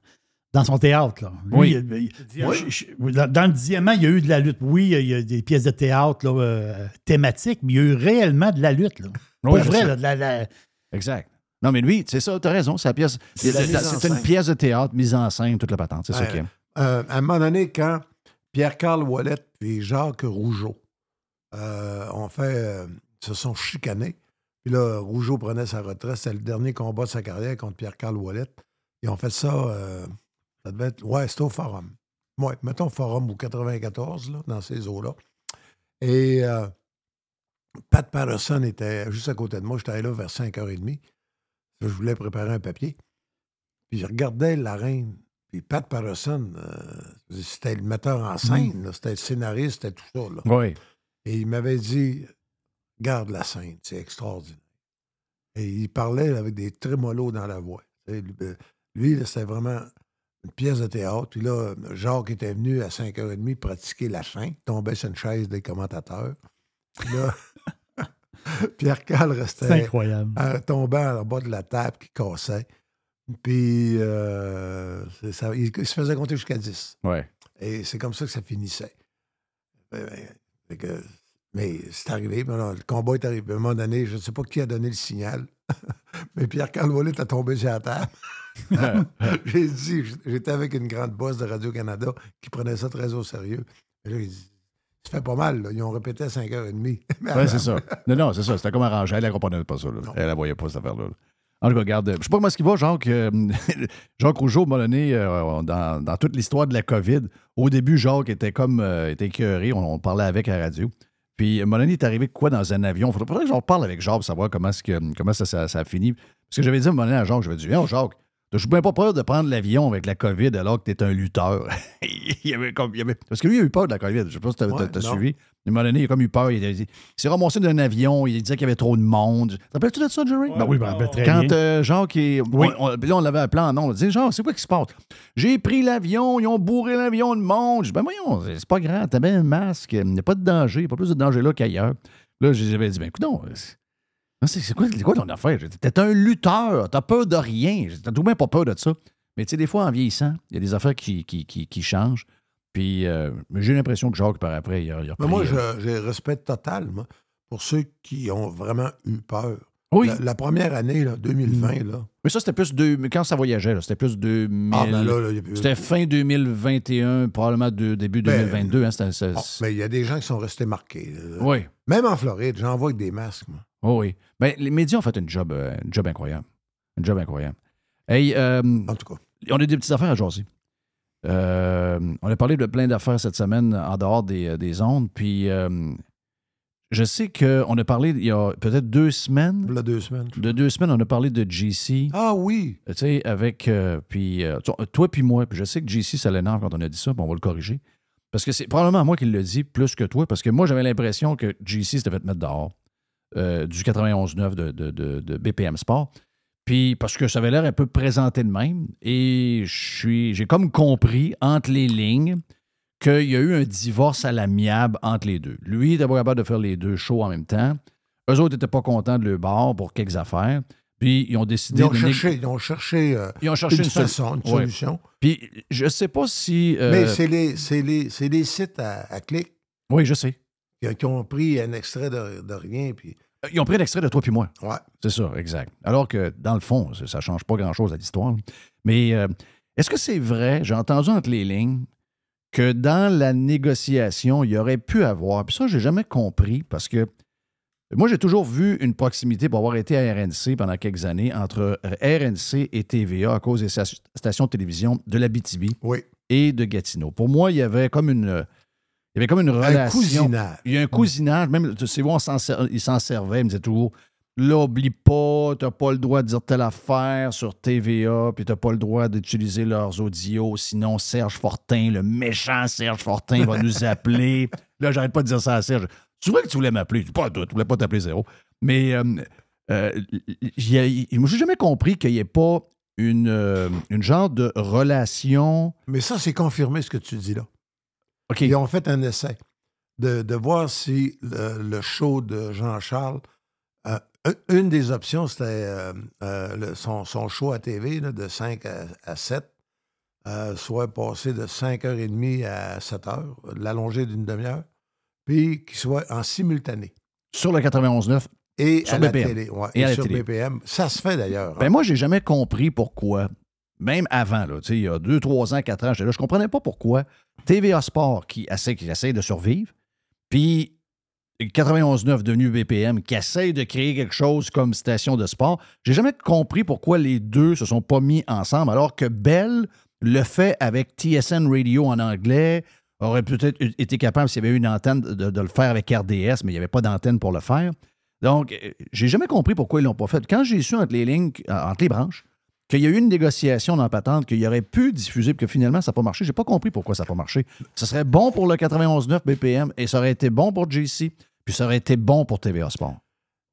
dans son théâtre. Là. Lui, Oui. il- il- Diamant. je- je- oui, dans, dans le diamant, il y a eu de la lutte. Oui, il y a, des pièces de théâtre là, euh, thématiques, mais il y a eu réellement de la lutte. Là. Ouais, vrai, là, de la- la- Exact. Non, mais lui, c'est ça, t'as raison, c'est pièce. Une pièce de théâtre mise en scène, toute la patente. C'est ça Ouais. qui est. Euh, à un moment donné, quand Pierre-Carl Wallet et Jacques Rougeau euh, ont fait, euh, se sont chicanés, puis là, Rougeau prenait sa retraite, c'était le dernier combat de sa carrière contre Pierre-Carl Wallet. Ils ont fait ça, euh, ça devait être, ouais, c'était au Forum. Ouais, mettons Forum ou 94, là, dans ces eaux-là. Et euh, Pat Patterson était juste à côté de moi, j'étais allé là vers 5h30. Je voulais préparer un papier. Puis je regardais la reine. Puis Pat Patterson, euh, c'était le metteur en scène, là, c'était le scénariste, c'était tout ça. là. Oui. Et il m'avait dit Garde la scène, c'est extraordinaire. Et il parlait avec des trémolos dans la voix. Lui, c'était vraiment une pièce de théâtre. Puis là, Jacques était venu à 5h30 pratiquer la fin, tombait sur une chaise des commentateurs. Puis là, Pierre Cal restait incroyable. euh, tombant en bas de la table qui cassait. Puis euh, ça, il, il se faisait compter jusqu'à 10. Ouais. Et c'est comme ça que ça finissait. Fait que- mais c'est arrivé. puis là, le combat est arrivé. À un moment donné, je ne sais pas qui a donné le signal, mais Pierre-Carl Wallet a tombé sur la table. J'ai dit, j'étais avec une grande bosse de Radio-Canada qui prenait ça très au sérieux. Et là, dit, ça fait pas mal. là. Ils ont répété à 5h30. Mais Oui, c'est ça. Non, non, c'est ça. C'était comme arrangé. Elle ne comprenait pas ça. là. Elle ne voyait pas cette affaire-là. En tout cas, regarde, je sais pas comment est-ce qu'il va, Jacques. euh, Jacques Rougeau m'a euh, dans, dans toute l'histoire de la COVID, au début, Jacques était comme, euh, était écœuré. On, parlait avec la radio. Puis, donné, il est arrivé quoi dans un avion? Faudrait, faudrait que j'en parle avec Jacques pour savoir comment, que, comment ça, ça, a fini. Parce que j'avais dit à un moment donné à Jacques, j'avais dit, Viens, Jacques, je suis bien pas peur de prendre l'avion avec la COVID alors que tu es un lutteur. il y avait comme, il y avait- parce que lui, il a eu peur de la COVID. Je sais pas si tu as, Ouais, suivi. À un moment donné, il a comme eu peur. Il, s'est ramassé d'un avion. Il disait qu'il y avait trop de monde. Te rappelles-tu de ça, Jerry? Ben oui, très Quand bien. euh, Jacques est. Oui. on- on- là, on l'avait appelé en nom. On disait, Jacques, c'est quoi qui se passe? J'ai pris l'avion, ils ont bourré l'avion de monde. Je dis, ben voyons, c'est pas grave, t'as bien un masque, il n'y a pas de danger, il n'y a pas plus de danger là qu'ailleurs. Là, j'avais dit, ben écoute, non, c'est quoi, ton affaire? T'es un lutteur, t'as peur de rien. T'as tout de même pas peur de ça. Mais tu sais, des fois, en vieillissant, il y a des affaires qui, qui, qui, qui changent. Puis euh, mais j'ai l'impression que Jacques, par après, il a, il a Mais moi, euh, j'ai respect total, moi, pour ceux qui ont vraiment eu peur. Oui. La, la première année, là, 2020, là. Mais ça, c'était plus de. mais Quand ça voyageait, c'était plus 2000. Ah, ben là, là, a C'était fin 2021, probablement de, début Ben, 2022. Hein, c'était- c'est- Ah, mais il y a des gens qui sont restés marqués. oui. Même en Floride, j'en vois avec des masques, moi. Oh oui. Ben, les médias ont fait une job, euh, une job incroyable. Une job incroyable. Hey, euh, En tout cas. on a des petites affaires à jaser. Euh, on a parlé de plein d'affaires cette semaine en dehors des, euh, des ondes. Puis, je sais qu'on a parlé il y a peut-être deux semaines. Là, deux semaines. De deux semaines, on a parlé de GC. Ah oui! Tu sais, avec. euh, puis, euh, toi- toi puis moi. Puis je sais que JC, ça l'énerve quand on a dit ça, puis on va le corriger. Parce que c'est probablement moi qui le dis plus que toi, parce que moi, j'avais l'impression que JC s'était fait mettre dehors euh, du 91.9 de, de, de, de BPM Sport. Puis parce que ça avait l'air un peu présenté de même. Et j'ai comme compris entre les lignes qu'il y a eu un divorce à l'amiable entre les deux. Lui, pas capable de faire les deux shows en même temps. Eux autres n'étaient pas contents de leur bord pour quelques affaires. Puis ils ont décidé Ils ont de cherché, ils ont cherché, euh, ils ont cherché une, une, sol- façon, une Ouais. solution. Puis je sais pas si. euh, Mais c'est les, c'est les, les sites à, à clic Oui, je sais. Qui, qui ont pris un extrait de, de rien. Puis, Ils ont pris l'extrait de toi puis moi. ouais. C'est ça, exact. Alors que, dans le fond, ça ne change pas grand-chose à l'histoire. Mais euh, est-ce que c'est vrai, j'ai entendu entre les lignes, que dans la négociation, il y aurait pu avoir, puis ça, j'ai jamais compris, parce que moi, j'ai toujours vu une proximité pour avoir été à RNC pendant quelques années entre RNC et TVA à cause des sta- stations de télévision de la BTB Oui. et de Gatineau. Pour moi, il y avait comme une, il y avait comme une relation. Un cousinage. Il y a un cousinage, même, tu sais, on s'en il s'en servait, il me disait toujours Là, oublie pas, t'as pas le droit de dire telle affaire sur TVA, puis t'as pas le droit d'utiliser leurs audios, sinon Serge Fortin, le méchant Serge Fortin, va nous appeler. Là, j'arrête pas de dire ça à Serge. Tu vois que tu voulais m'appeler? Je Pas toi, tu voulais pas t'appeler zéro. Mais euh, euh, moi, j'ai jamais compris qu'il n'y ait pas une, euh, une genre de relation. Mais ça, c'est confirmé ce que tu dis là. OK. Ils ont fait un essai de, de voir si le, le show de Jean-Charles, euh, un- une des options, c'était euh, euh, son, son show à TV là, de 5 à, à 7, euh, soit passé de 5h30 à 7h, l'allonger d'une demi-heure, puis qu'il soit en simultané. Sur le 91.9, Et Sur à la BPM. télé. ouais, Et à la sur télé. BPM. Ça se fait d'ailleurs. Ben hein. moi, j'ai jamais compris pourquoi, même avant, là, il y a 2, 3 ans, 4 ans, j'étais là, je comprenais pas pourquoi TVA Sport, qui essaie, qui essaie de survivre, puis 91.9 devenu BPM, qui essaie de créer quelque chose comme station de sport, j'ai jamais compris pourquoi les deux se sont pas mis ensemble, alors que Bell le fait avec TSN Radio en anglais, aurait peut-être été capable, s'il y avait une antenne, de, de le faire avec RDS, mais il n'y avait pas d'antenne pour le faire. Donc, euh, j'ai jamais compris pourquoi ils l'ont pas fait. Quand j'ai su entre les lignes, euh, entre les branches, qu'il y a eu une négociation dans la patente, qu'il y aurait pu diffuser, puis que finalement, ça n'a pas marché, j'ai pas compris pourquoi ça n'a pas marché. Ce serait bon pour le 91.9 BPM et ça aurait été bon pour JC, puis ça aurait été bon pour TVA Sport.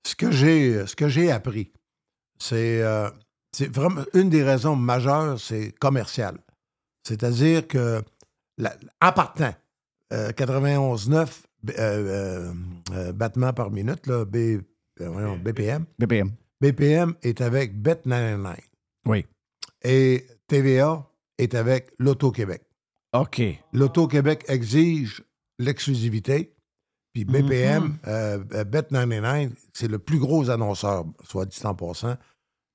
ce que j'ai ce que j'ai appris, c'est euh, c'est vraiment une des raisons majeures, c'est commercial. C'est-à-dire que la- en partant, euh, 91.9 euh, euh, battements par minute, là, B, BPM. BPM. BPM est avec Bet99 Oui. et TVA est avec l'Auto-Québec. OK. L'Auto-Québec exige l'exclusivité. Puis BPM, euh, euh, Bet99, c'est le plus gros annonceur, soit dit en passant,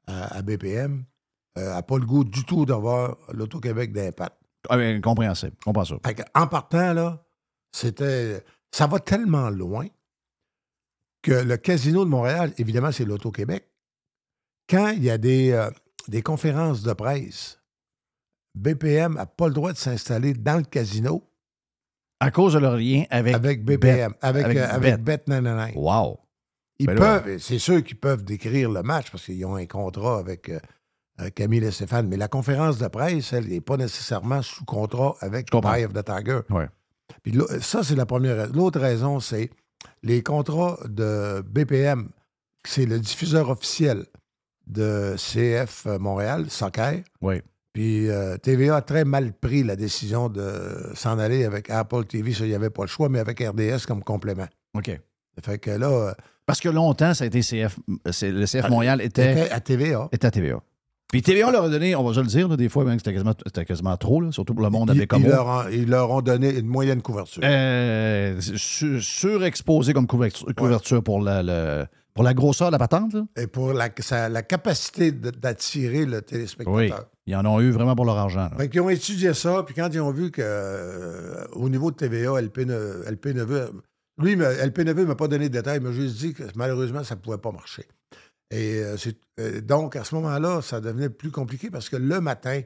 à, à BPM, n'a pas le goût du tout d'avoir l'Auto-Québec d'impact. Ah, ben, compréhensible. Comprends ça. Fait que, En partant, là, c'était. Ça va tellement loin que le Casino de Montréal, évidemment, c'est l'Auto-Québec. Quand il y a des, euh, des conférences de presse, BPM n'a pas le droit de s'installer dans le casino À cause de leur lien avec, avec BPM, Bet- avec, avec euh, avec Bet. Bet99. Wow. Ils Ben peuvent, c'est sûr qu'ils peuvent décrire le match parce qu'ils ont un contrat avec euh, euh, Camille et Stéphane, mais la conférence de presse, elle n'est pas nécessairement sous contrat avec. Eye of the Tiger. Ouais. Puis ça, c'est la première raison. L'autre raison, c'est les contrats de BPM, c'est le diffuseur officiel de CF Montréal, Soccer. Oui. Puis euh, TVA a très mal pris la décision de s'en aller avec Apple TV. Ça, il n'y avait pas le choix, mais avec RDS comme complément. OK. Fait que là, euh, Parce que longtemps, ça a été CF. c'est- Le CF Montréal était, à TVA. était à TVA. Puis TVA leur a donné, on va se le dire, là, des fois, c'était quasiment, c'était quasiment trop, là, surtout pour le monde avec comme ils leur ont, ils leur ont donné une moyenne couverture. Euh, su- surexposé comme couverture, couverture pour, la, le- pour la grosseur de la patente. là? Et pour la, la capacité d'attirer le téléspectateur. Oui. Ils en ont eu vraiment pour leur argent. là. Fait qu'ils ont étudié ça, puis quand ils ont vu que euh, au niveau de TVA, LP, ne- LP Neveu, lui, me- LP Neveu ne m'a pas donné de détails, il m'a juste dit que malheureusement, ça ne pouvait pas marcher. Et euh, euh, donc, à ce moment-là, ça devenait plus compliqué parce que le matin,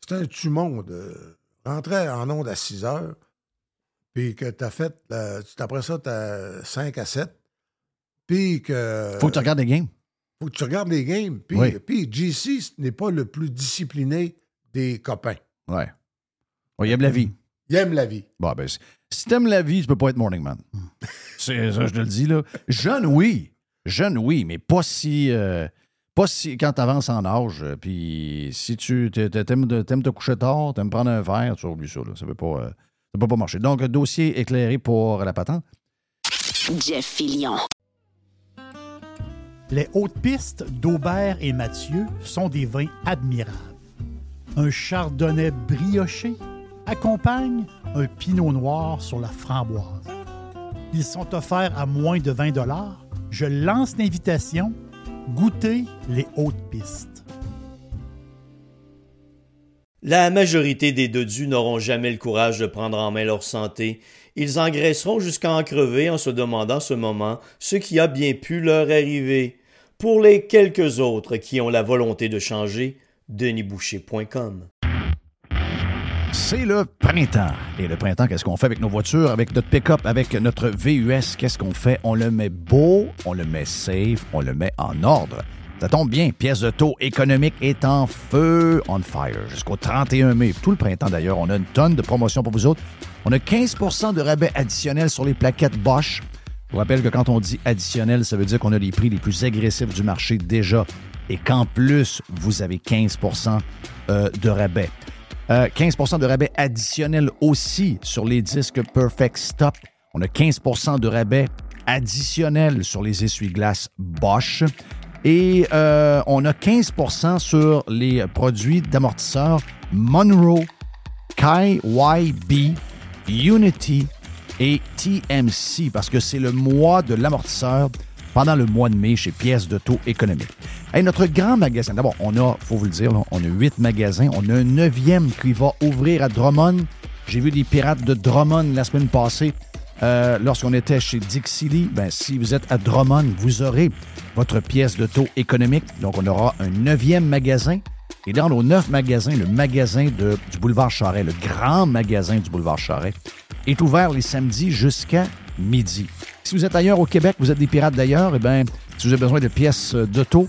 c'était un rentrait en onde à 6 heures, puis que tu as fait, tu- après ça, tu as 5 à 7, puis que. Faut que tu regardes les games. faut que tu regardes les games. Puis, Oui. puis JC n'est pas le plus discipliné des copains. Ouais. Il aime la vie. Il aime la vie. Bon, ben, si- t'aimes la vie, tu peux pas être morning man. C'est ça, je te le dis, là. Jeune, oui. Jeune, oui, mais pas si. euh, pas si quand t'avances en âge. euh, Puis si tu t'aimes te coucher tard, t'aimes prendre un verre, tu oublies ça, là. Ça peut pas. euh, ça peut pas marcher. Donc, dossier éclairé pour la patente. Jeff Fillion. Les hautes pistes d'Aubert et Mathieu sont des vins admirables. Un chardonnay brioché accompagne un pinot noir sur la framboise. Ils sont offerts à moins de 20 Je lance l'invitation. Goûtez les hautes pistes. La majorité des dodus n'auront jamais le courage de prendre en main leur santé. Ils engraisseront jusqu'à en crever en se demandant ce moment ce qui a bien pu leur arriver. Pour les quelques autres qui ont la volonté de changer, denisboucher.com. C'est le printemps. Et le printemps, qu'est-ce qu'on fait avec nos voitures, avec notre pick-up, avec notre VUS? Qu'est-ce qu'on fait? On le met beau, on le met safe, on le met en ordre. Ça tombe bien, pièce de taux économique est en feu, on fire, jusqu'au 31 mai. Tout le printemps d'ailleurs, on a une tonne de promotions pour vous autres. On a 15% de rabais additionnels sur les plaquettes Bosch. Je vous rappelle que quand on dit additionnel, ça veut dire qu'on a les prix les plus agressifs du marché déjà et qu'en plus, vous avez 15% euh, de rabais. Euh, 15% de rabais additionnel aussi sur les disques Perfect Stop. On a 15% de rabais additionnel sur les essuie-glaces Bosch. Et euh, on a 15% sur les produits d'amortisseurs Monroe, KYB, Unity et TMC parce que c'est le mois de l'amortisseur pendant le mois de mai chez Pièces de taux économique. Hey, notre grand magasin, d'abord, on a, faut vous le dire, on a huit magasins. On a un neuvième qui va ouvrir à Drummond. J'ai vu des pirates de Drummond la semaine passée. Euh, lorsqu'on était chez Dixie Lee, ben, si vous êtes à Drummond, vous aurez votre pièce de taux économique. Donc, on aura un neuvième magasin. Et dans nos neuf magasins, le magasin du boulevard Charret, le grand magasin du boulevard Charret, est ouvert les samedis jusqu'à midi. Si vous êtes ailleurs au Québec, vous êtes des pirates d'ailleurs, eh bien, si vous avez besoin de pièces d'auto,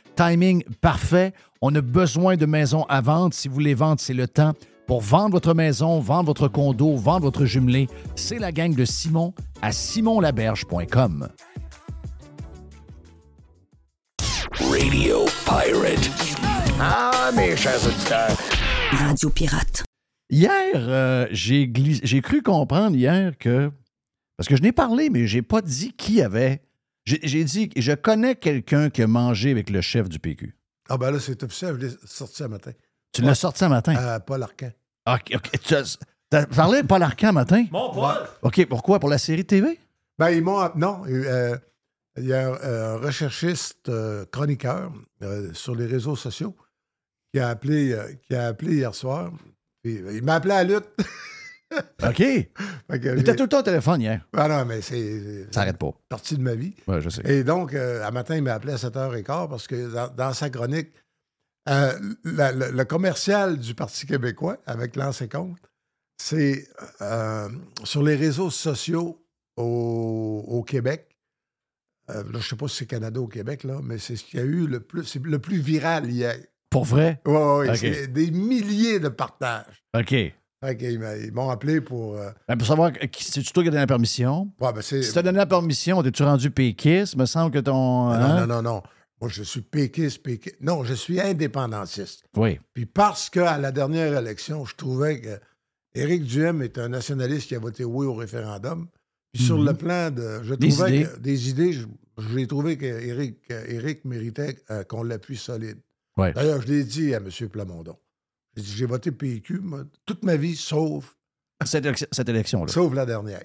timing parfait. On a besoin de maisons à vendre. Si vous voulez vendre, c'est le temps. Pour vendre votre maison, vendre votre condo, vendre votre jumelé, c'est la gang de Simon à simonlaberge.com. Radio Pirate. Ah, mes chers auditeurs. Radio Pirate. Hier, euh, j'ai glis- j'ai cru comprendre hier que. Parce que je n'ai parlé, mais j'ai pas dit qui avait. J'ai j'ai dit je connais quelqu'un qui a mangé avec le chef du PQ. Ah, ben là, c'est officiel, je l'ai sorti ce matin. Tu l'as sorti un matin? À Paul Arcan. OK, OK. Tu as, t'as parlé à Paul Arcand matin? Mon Paul! OK, pourquoi? Pour la série TV? Ben, ils m'ont. Non, euh, il y a un, un recherchiste euh, chroniqueur euh, sur les réseaux sociaux qui a appelé, euh, qui a appelé hier soir. Euh, il m'a appelé à la lutte. OK. J'ai- tout le temps au téléphone hier. Ah non, mais c'est Ça n'arrête pas. partie de ma vie. Ouais, je sais. Et donc, euh, un matin, il m'a appelé à 7h15 parce que dans, dans sa chronique, euh, la- le, le commercial du Parti québécois, avec l'ancien compte, c'est euh, sur les réseaux sociaux au, au Québec. Euh, là, je ne sais pas si c'est Canada ou Québec, là, mais c'est ce qu'il y a eu le plus, le plus viral hier. Pour vrai? Ouais, ouais, Ok. c'est des milliers de partages. OK. Fait ils m'ont appelé pour. euh, Ben, pour savoir, c'est-tu toi qui as donné la permission? ouais, ben, c'est- Si t'as donné la permission, t'es-tu rendu péquiste? Me semble que ton. non, hein? non, non, non. Moi, je suis péquiste, péquiste. Non, je suis indépendantiste. Oui. Puis parce qu'à la dernière élection, je trouvais que Éric Duhem est un nationaliste qui a voté oui au référendum. Puis sur Mhm. le plan de. Je Des trouvais idées. que des idées, j'ai trouvé qu'Éric Éric méritait euh, qu'on l'appuie solide. Ouais. D'ailleurs, je l'ai dit à M. Plamondon. J'ai voté PQ moi, toute ma vie, sauf, Cette, élection- cette élection-là. sauf la dernière.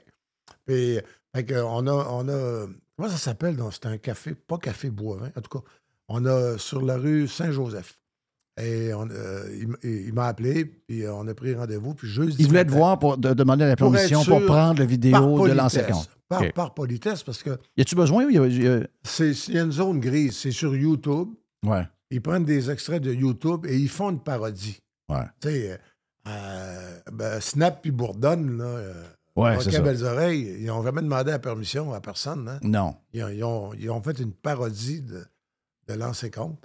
Puis, on a, on a. Comment ça s'appelle? C'est un café, pas café Boivin. En tout cas, on a sur la rue Saint-Joseph. Et on, euh, il, m'a appelé, puis euh, on a pris rendez-vous. Puis jeudi. Il voulait te voir pour de- demander la permission pour, prendre la vidéo de l'ancien compte. Par, OK. par politesse, parce que Y a-tu besoin? Il y a- il y a- c'est y a une zone grise. C'est sur YouTube. Ouais. Ils prennent des extraits de YouTube et ils font une parodie. Ouais. Tu sais, euh, euh, ben, Snap puis Bourdonne, là. euh, Ouais, OK, c'est ça. belles oreilles, ils n'ont jamais demandé la permission à personne. Hein? Non. Ils, ont, ils ont- ils ont fait une parodie de, de l'ancien compte.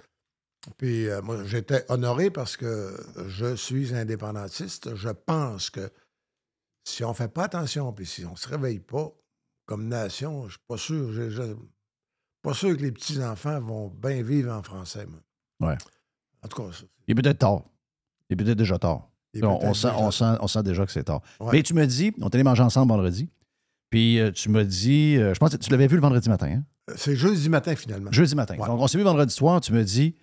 Puis euh, moi, j'étais honoré parce que je suis indépendantiste. Je pense que si on ne fait pas attention, puis si on ne se réveille pas comme nation, je suis pas sûr. Je, je- pas sûr que les petits-enfants vont bien vivre en français. moi. Ouais. En tout cas, ça- Il est peut-être tard. Est peut-être déjà tard. On, sent, déjà- on, sent, on sent déjà que c'est tard. Ouais. Mais tu me dis, on allé manger ensemble vendredi. Puis euh, tu me dis, euh, je pense que tu l'avais vu le vendredi matin. Hein? C'est jeudi matin, finalement. Jeudi matin. Ouais. Donc, on s'est vu vendredi soir, tu me dis.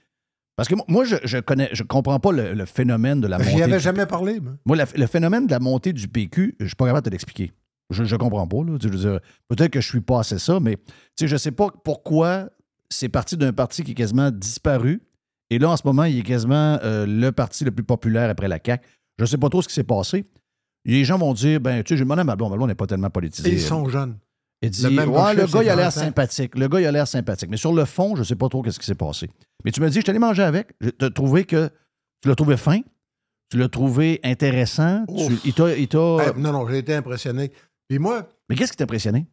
Parce que moi- je, je connais, je comprends pas le, le phénomène de la montée. J'y avais jamais parlé, moi. Moi, la- le phénomène de la montée du PQ, je suis pas capable de te l'expliquer. Je, je comprends pas. Là. Tu veux peut-être que je suis pas assez ça, mais je sais pas pourquoi c'est parti d'un parti qui est quasiment disparu. Et là, en ce moment, il est quasiment euh, le parti le plus populaire après la CAQ. Je sais pas trop ce qui s'est passé. Les gens vont dire, ben, tu sais, j'ai demandé à ma blonde. Ma blonde n'est pas tellement politisée. Et ils sont jeunes. Dit, Le même ouais, le gars, il a l'air 30 ans. sympathique. Le gars, il a l'air sympathique. Mais sur le fond, je sais pas trop qu'est-ce qui s'est passé. Mais tu me dis, je allé manger avec. Je t'ai trouvé que tu l'as trouvé fin. Tu l'as trouvé intéressant. Tu- il t'a- Eh, non, non, j'ai été impressionné. Puis moi, Mais qu'est-ce qui t'a impressionné?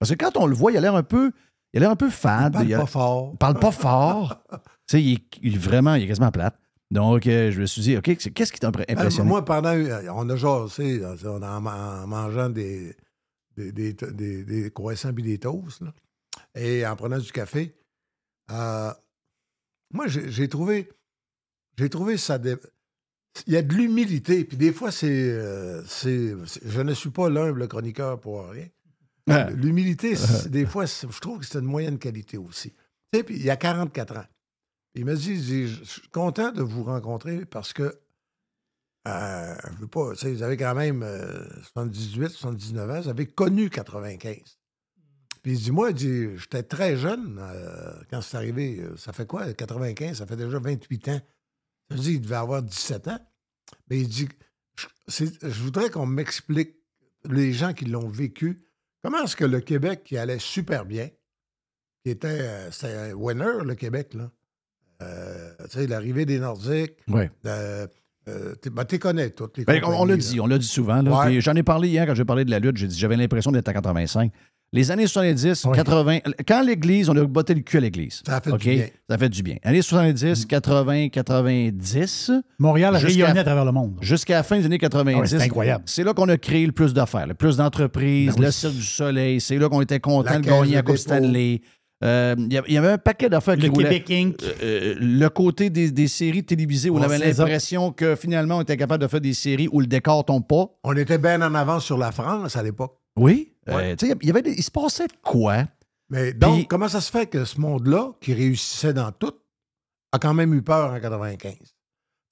Parce que quand on le voit, il a l'air un peu. Il a l'air un peu il fade. parle il, a- pas fort. il parle pas fort. tu sais, il, est- il vraiment, il est quasiment plate. Donc, euh, je me suis dit, OK, qu'est-ce qui t'a Ben, impressionné? moi, pendant. euh, On a jasé en, en mangeant des, des, des, des- des croissants puis des toasts, là, et en prenant du café. euh, moi, j'ai trouvé. J'ai trouvé ça. dé- Il y a de l'humilité, puis des fois, c'est. euh, je ne suis pas l'humble chroniqueur pour rien. Ah. L'humilité, des fois, je trouve que c'est une moyenne qualité aussi. Tu sais, puis il y a 44 ans. Il m'a dit, je suis content de vous rencontrer parce que euh, je veux pas, vous avez quand même euh, 78, 79 ans, vous avez connu 95. Puis il dit, moi, j'étais très jeune euh, quand c'est arrivé. Euh, Ça fait quoi, 95? Ça fait déjà 28 ans. Ça veut dire qu'il devait avoir 17 ans. Mais il dit, je, je voudrais qu'on m'explique, les gens qui l'ont vécu, comment est-ce que le Québec, qui allait super bien, qui était, euh, c'était un winner, le Québec, là. Euh, tu sais, l'arrivée des Nordiques, Ouais. euh, euh, t'es- ben, connais toutes les Ben, on on l'a dit, on l'a dit souvent. Ouais. J'en ai parlé hier quand j'ai parlé de la lutte. J'ai dit j'avais l'impression d'être à 85. Les années 70, Oui. 80, quand l'Église, on a botté le cul à l'Église. Ça a fait du bien. Ça fait du bien. Années 70, 80, 90, Montréal Jusqu'à- rayonnait à travers le monde. jusqu'à la fin des années 90. Ah ouais, c'est incroyable. C'est là qu'on a créé le plus d'affaires, le plus d'entreprises, Ben oui. le Cirque du Soleil. C'est là qu'on était content de gagner la Coupe. Euh, Il y avait- il y avait un paquet d'affaires qui Le roulaient. Québec Inc. Euh, le côté des, des séries télévisées où on Oh, avait l'impression que finalement on était capable de faire des séries où le décor tombe pas. On était bien en avance sur la France à l'époque. Oui. Ouais. Euh, tu sais, il y avait des- il se passait de quoi? Mais donc, Puis- comment ça se fait que ce monde-là, qui réussissait dans tout, a quand même eu peur en 95?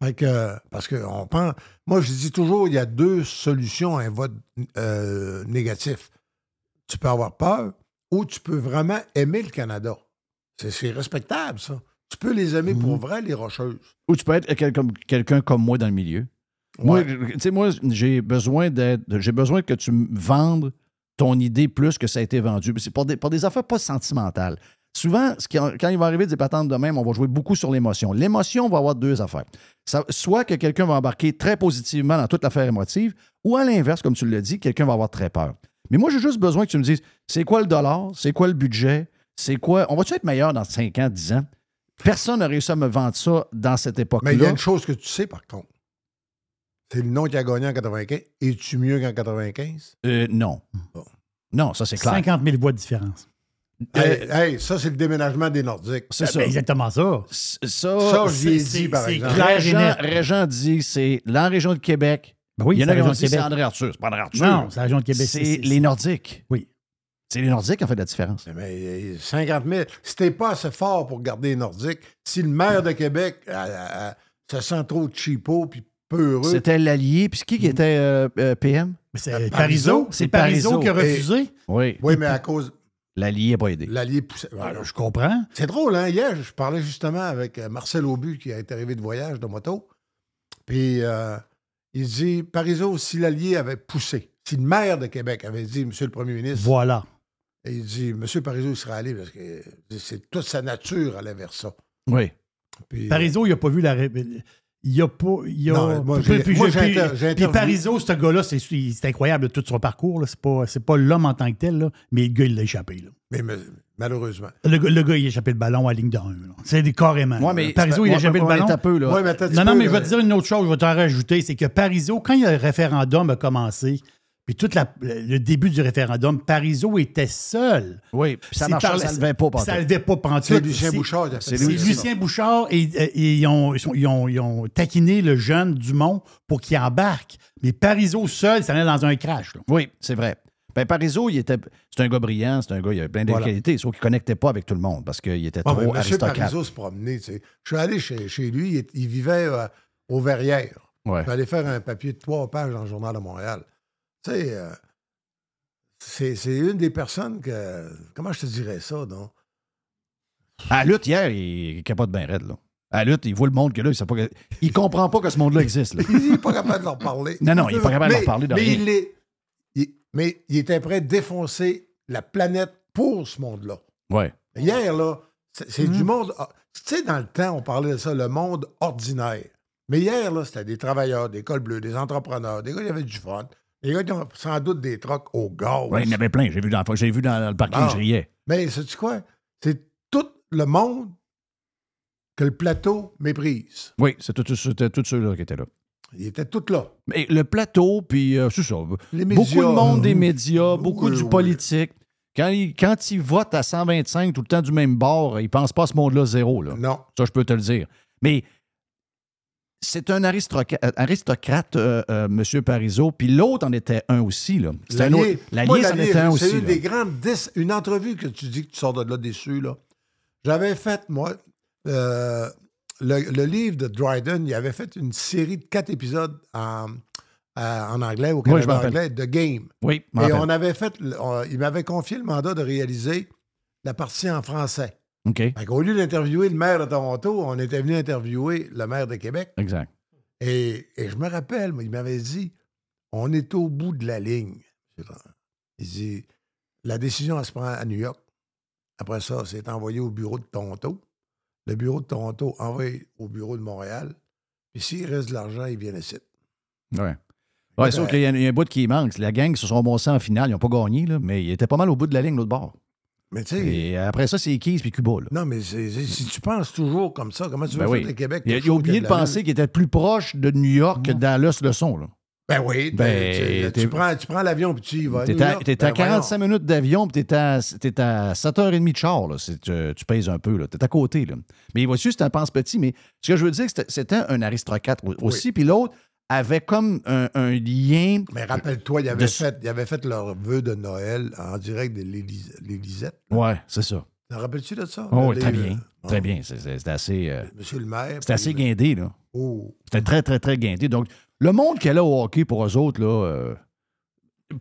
Fait que, parce que on pense. Moi, je dis toujours, il y a deux solutions à un vote euh, négatif. Tu peux avoir peur ou tu peux vraiment aimer le Canada. C'est- respectable, ça. Tu peux les aimer pour Mhm. vrai, les Rocheuses. Ou tu peux être quelqu'un comme moi dans le milieu. Moi, tu sais, moi, j'ai besoin d'être. J'ai besoin que tu me vendes ton idée plus que ça a été vendu. C'est pour des, pour des affaires pas sentimentales. Souvent, ce qui- quand il va arriver des patentes de même, on va jouer beaucoup sur l'émotion. L'émotion va avoir deux affaires. Ça- soit que quelqu'un va embarquer très positivement dans toute l'affaire émotive, ou à l'inverse, comme tu l'as dit, quelqu'un va avoir très peur. Mais moi, j'ai juste besoin que tu me dises c'est quoi le dollar, c'est quoi le budget, c'est quoi? On va-tu être meilleur dans 5 ans, 10 ans? Personne n'a réussi à me vendre ça dans cette époque-là. Mais il y a une chose que tu sais, par contre. C'est le nom qui a gagné en 95. Es-tu mieux qu'en 95? Euh, non. Bon. Non, ça c'est clair. 50 000 voix de différence. Hey, hey, ça, c'est le déménagement des Nordiques. C'est ça. Ben, exactement ça. C- Ça, Ça, c'est- dit, par c'est exemple. Régent. Régent dit c'est la région de Québec. Ben oui, Il y en c'est a qui de dire c'est. André Arthur. C'est pas André Arthur. Non, c'est la région de Québec. C'est les Nordiques. Oui. C'est les Nordiques qui ont fait la différence. Mais euh, 50 000, c'était pas assez fort pour garder les Nordiques. Si le maire de Québec euh, euh, se sent trop cheapo puis peu heureux, C'était l'allié. Puis qui qui était euh, euh, PM? Mais C'est Parizeau. Parizeau. C'est Parizeau qui a refusé? Oui. oui, mais à cause L'allié n'a pas aidé. l'allié poussait. Ah, je comprends. C'est drôle, hein? Hier, je parlais justement avec euh, Marcel Aubu qui est arrivé de voyage de moto. Puis euh, il dit Parizeau, si l'allié avait poussé, si le maire de Québec avait dit, Monsieur le Premier ministre, Voilà. et il dit Monsieur Parizeau il serait allé parce que c'est toute sa nature allait vers ça. Oui. Puis, Parizeau, il n'a pas vu la. Il a pas. Il a... Non, moi, Puis- moi, puis- Parizeau, ce gars-là, c'est c'est incroyable tout son parcours. là. C'est pas, c'est pas l'homme en tant que tel, là, mais le gars, il l'a échappé. là. mais, mais- malheureusement. Le, gars- le gars, il a échappé le ballon à la ligne de 1. C'est des carrément. Ouais, mais Parizeau, il a Ouais, échappé le ballon. un peu, là. Ouais, mais Non, non, mais je vais te dire une autre chose, je vais t'en rajouter, c'est que Parizeau, quand le référendum a commencé, puis tout la- le début du référendum, Parizeau était seul. Oui. Puis ça ne levait pas. Ça ne levait pas pantoute. C'est Lucien Bouchard c'est Lucien Bouchard et, et ils, ont, ils sont- ils ont- ils ont taquiné le jeune Dumont pour qu'il embarque. Mais Parizeau seul, ça allait dans un crash. là. Oui, c'est vrai. Ben, Parizeau, il était. C'est un gars brillant, c'est un gars, il a plein de Voilà. qualités, sauf qu'il ne connectait pas avec tout le monde parce qu'il était Ah, trop aristocrate. Parizeau se promenait. tu sais. Je suis allé chez, chez lui, il, il vivait euh, au Verrières. Ouais. Je suis allé faire un papier de trois pages dans le Journal de Montréal. Tu sais, euh, c'est une des personnes que. Comment je te dirais ça, non? À lutte, hier, il, il capote bien raide. Là. À la lutte, il voit le monde que là, il ne il comprend pas que ce monde-là existe. là. Il n'est pas capable de leur parler. Non, non, il est pas capable de leur parler de mais rien. Il est, mais il était prêt à défoncer la planète pour ce monde-là. Ouais. Hier, là, c'est c'est Mhm. du monde. ah, Tu sais, dans le temps, on parlait de ça, le monde ordinaire. Mais hier, là, c'était des travailleurs, des cols bleus, des entrepreneurs, des gars qui avaient du fun, des gars qui ont sans doute des trocs au gaz. Ouais, il y en avait plein. J'ai vu dans, j'ai vu dans le parking, Bon. je riais. Mais sais-tu quoi? C'est tout le monde que le plateau méprise. Oui, c'est tout- c'était tous ceux-là qui étaient là. Ils étaient tous là. Mais le plateau, puis euh, c'est ça. Les Beaucoup médias, de monde des euh, médias, beaucoup oui, du oui. politique. Quand ils, quand ils votent à 125 tout le temps du même bord, ils ne pensent pas à ce monde-là zéro. Là. Non. Ça, je peux te le dire. Mais c'est un aristocrate, aristocrate euh, euh, M. Parizeau, puis l'autre en était un aussi. là. C'était un autre- L'allié, l'allié, était un C'est aussi. une là. des grandes. Une entrevue que tu dis que tu sors de là déçu, là. J'avais fait, moi, euh, le, le livre de Dryden, il avait fait une série de quatre épisodes en, en anglais, au Oui, je Canada me anglais, The Game. Oui, Et on avait fait, on- il m'avait confié le mandat de réaliser la partie en français. OK, qu'au lieu d'interviewer le maire de Toronto, on était venu interviewer le maire de Québec. exact. Et, et je me rappelle, il m'avait dit on est au bout de la ligne. Il dit la décision, elle se prend à New York. Après ça, c'est envoyé au bureau de Toronto. Le bureau de Toronto envoie au bureau de Montréal. Puis s'il reste de l'argent, ils viennent ici. Ouais. Ouais, sauf qu'il y, a il y a un bout qui manque. La gang se sont bossés en finale. Ils n'ont pas gagné, là, mais ils étaient pas mal au bout de la ligne, l'autre bord. Mais tu sais, Et après ça, c'est Keys puis Cuba. Là. non, mais c'est- c'est- si tu penses toujours comme ça, comment tu veux Ben faire oui. le Québec? Il il a oublié de penser qu'il était plus proche de New York que Dallas le son. Là. Ben oui, Ben, tu, prends, tu prends l'avion puis tu y vas. à T'es à, t'es à Ben voyons. 45 minutes d'avion, puis t'es à, t'es à 7h30 de char. Là. Tu, tu pèses un peu. T'es à côté. Là. Mais voici, c'est un pense petit. Mais ce que je veux dire, c'était, c'était un aristocrate au- aussi. Puis l'autre avait comme un, un lien. Mais rappelle-toi, il avait, de- fait, il avait fait leur vœu de Noël en direct de l'Élysette. Ouais, c'est ça. Rappelles-tu de ça? Oh, Le très bien. Bon. Très bien. C'était assez, euh, Monsieur le maire. c'était assez guindé. Là. Oh. C'était très, très, très guindé. Donc, le monde qu'elle a au hockey pour eux autres, là, euh,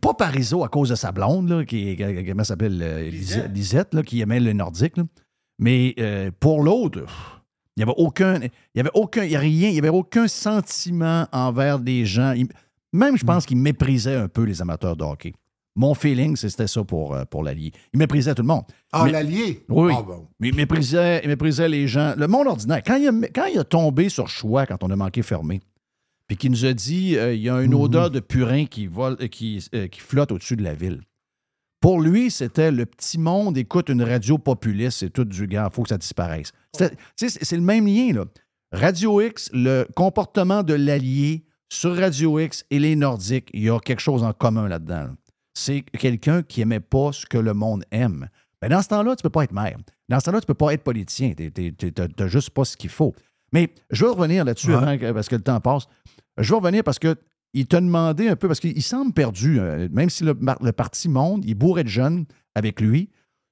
pas Parizeau à cause de sa blonde, là, qui, comment elle s'appelle, euh, Lisette, Lisette, là, qui aimait le nordique, là. mais euh, pour l'autre, Il n'y avait aucun. Il y avait aucun. Il y a rien. Il n'y avait aucun sentiment envers des gens. Il- même, je pense qu'il méprisait un peu les amateurs de hockey. Mon feeling, c'était ça pour, euh, pour l'Allier. Il méprisait tout le monde. Ah, l'allié? Oui. Ah, bon. Mais il méprisait, il méprisait les gens. Le monde ordinaire. Quand il a, quand il a tombé sur choix, quand on a manqué fermé, puis qu'il nous a dit euh, il y a une odeur de purin qui, vole, euh, qui, euh, qui flotte au-dessus de la ville. Pour lui, c'était le petit monde écoute une radio populiste, c'est tout du gars, il faut que ça disparaisse. C'est c'est le même lien, là. Radio X, le comportement de l'allié sur Radio X et les Nordiques, il y a quelque chose en commun là-dedans. là. C'est quelqu'un qui n'aimait pas ce que le monde aime. Mais dans ce temps-là, tu ne peux pas être maire. Dans ce temps-là, tu ne peux pas être politicien. Tu n'as juste pas ce qu'il faut. Mais je veux revenir là-dessus Ouais. avant parce que le temps passe. Je veux revenir parce que il t'a demandé un peu, parce qu'il semble perdu, euh, même si le, parti monte, il bourré de jeunes avec lui.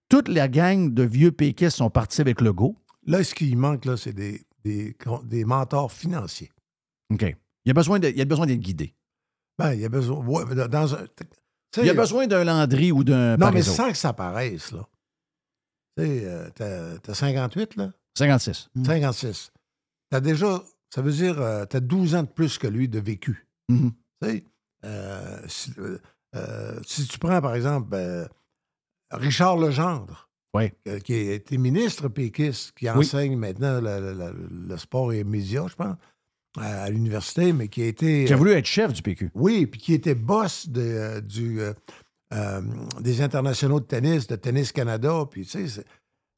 Toute la gang de vieux péquistes sont partis avec le go. Là, ce qui manque, là, c'est des, des, des mentors financiers. OK. Il a besoin de- il a besoin d'être guidé. Ben, il y a besoin. ouais, dans un, Il a besoin d'un Landry ou d'un Non, mais sans que ça paraisse, là. Tu sais, euh, t'as- t'as 58, là? 56. 56. T'as déjà. Ça veut dire, euh, t'as 12 ans de plus que lui de vécu. Tu sais, euh, si, euh, euh, si tu prends, par exemple, Richard Legendre, Oui. qui a été ministre péquiste, qui Oui. enseigne maintenant le, le- le sport et les médias, je pense, à, l'université, mais qui a été. Qui a voulu être chef du PQ. Oui, puis qui était boss de, du, euh, des internationaux de tennis, de Tennis Canada. Puis, tu sais,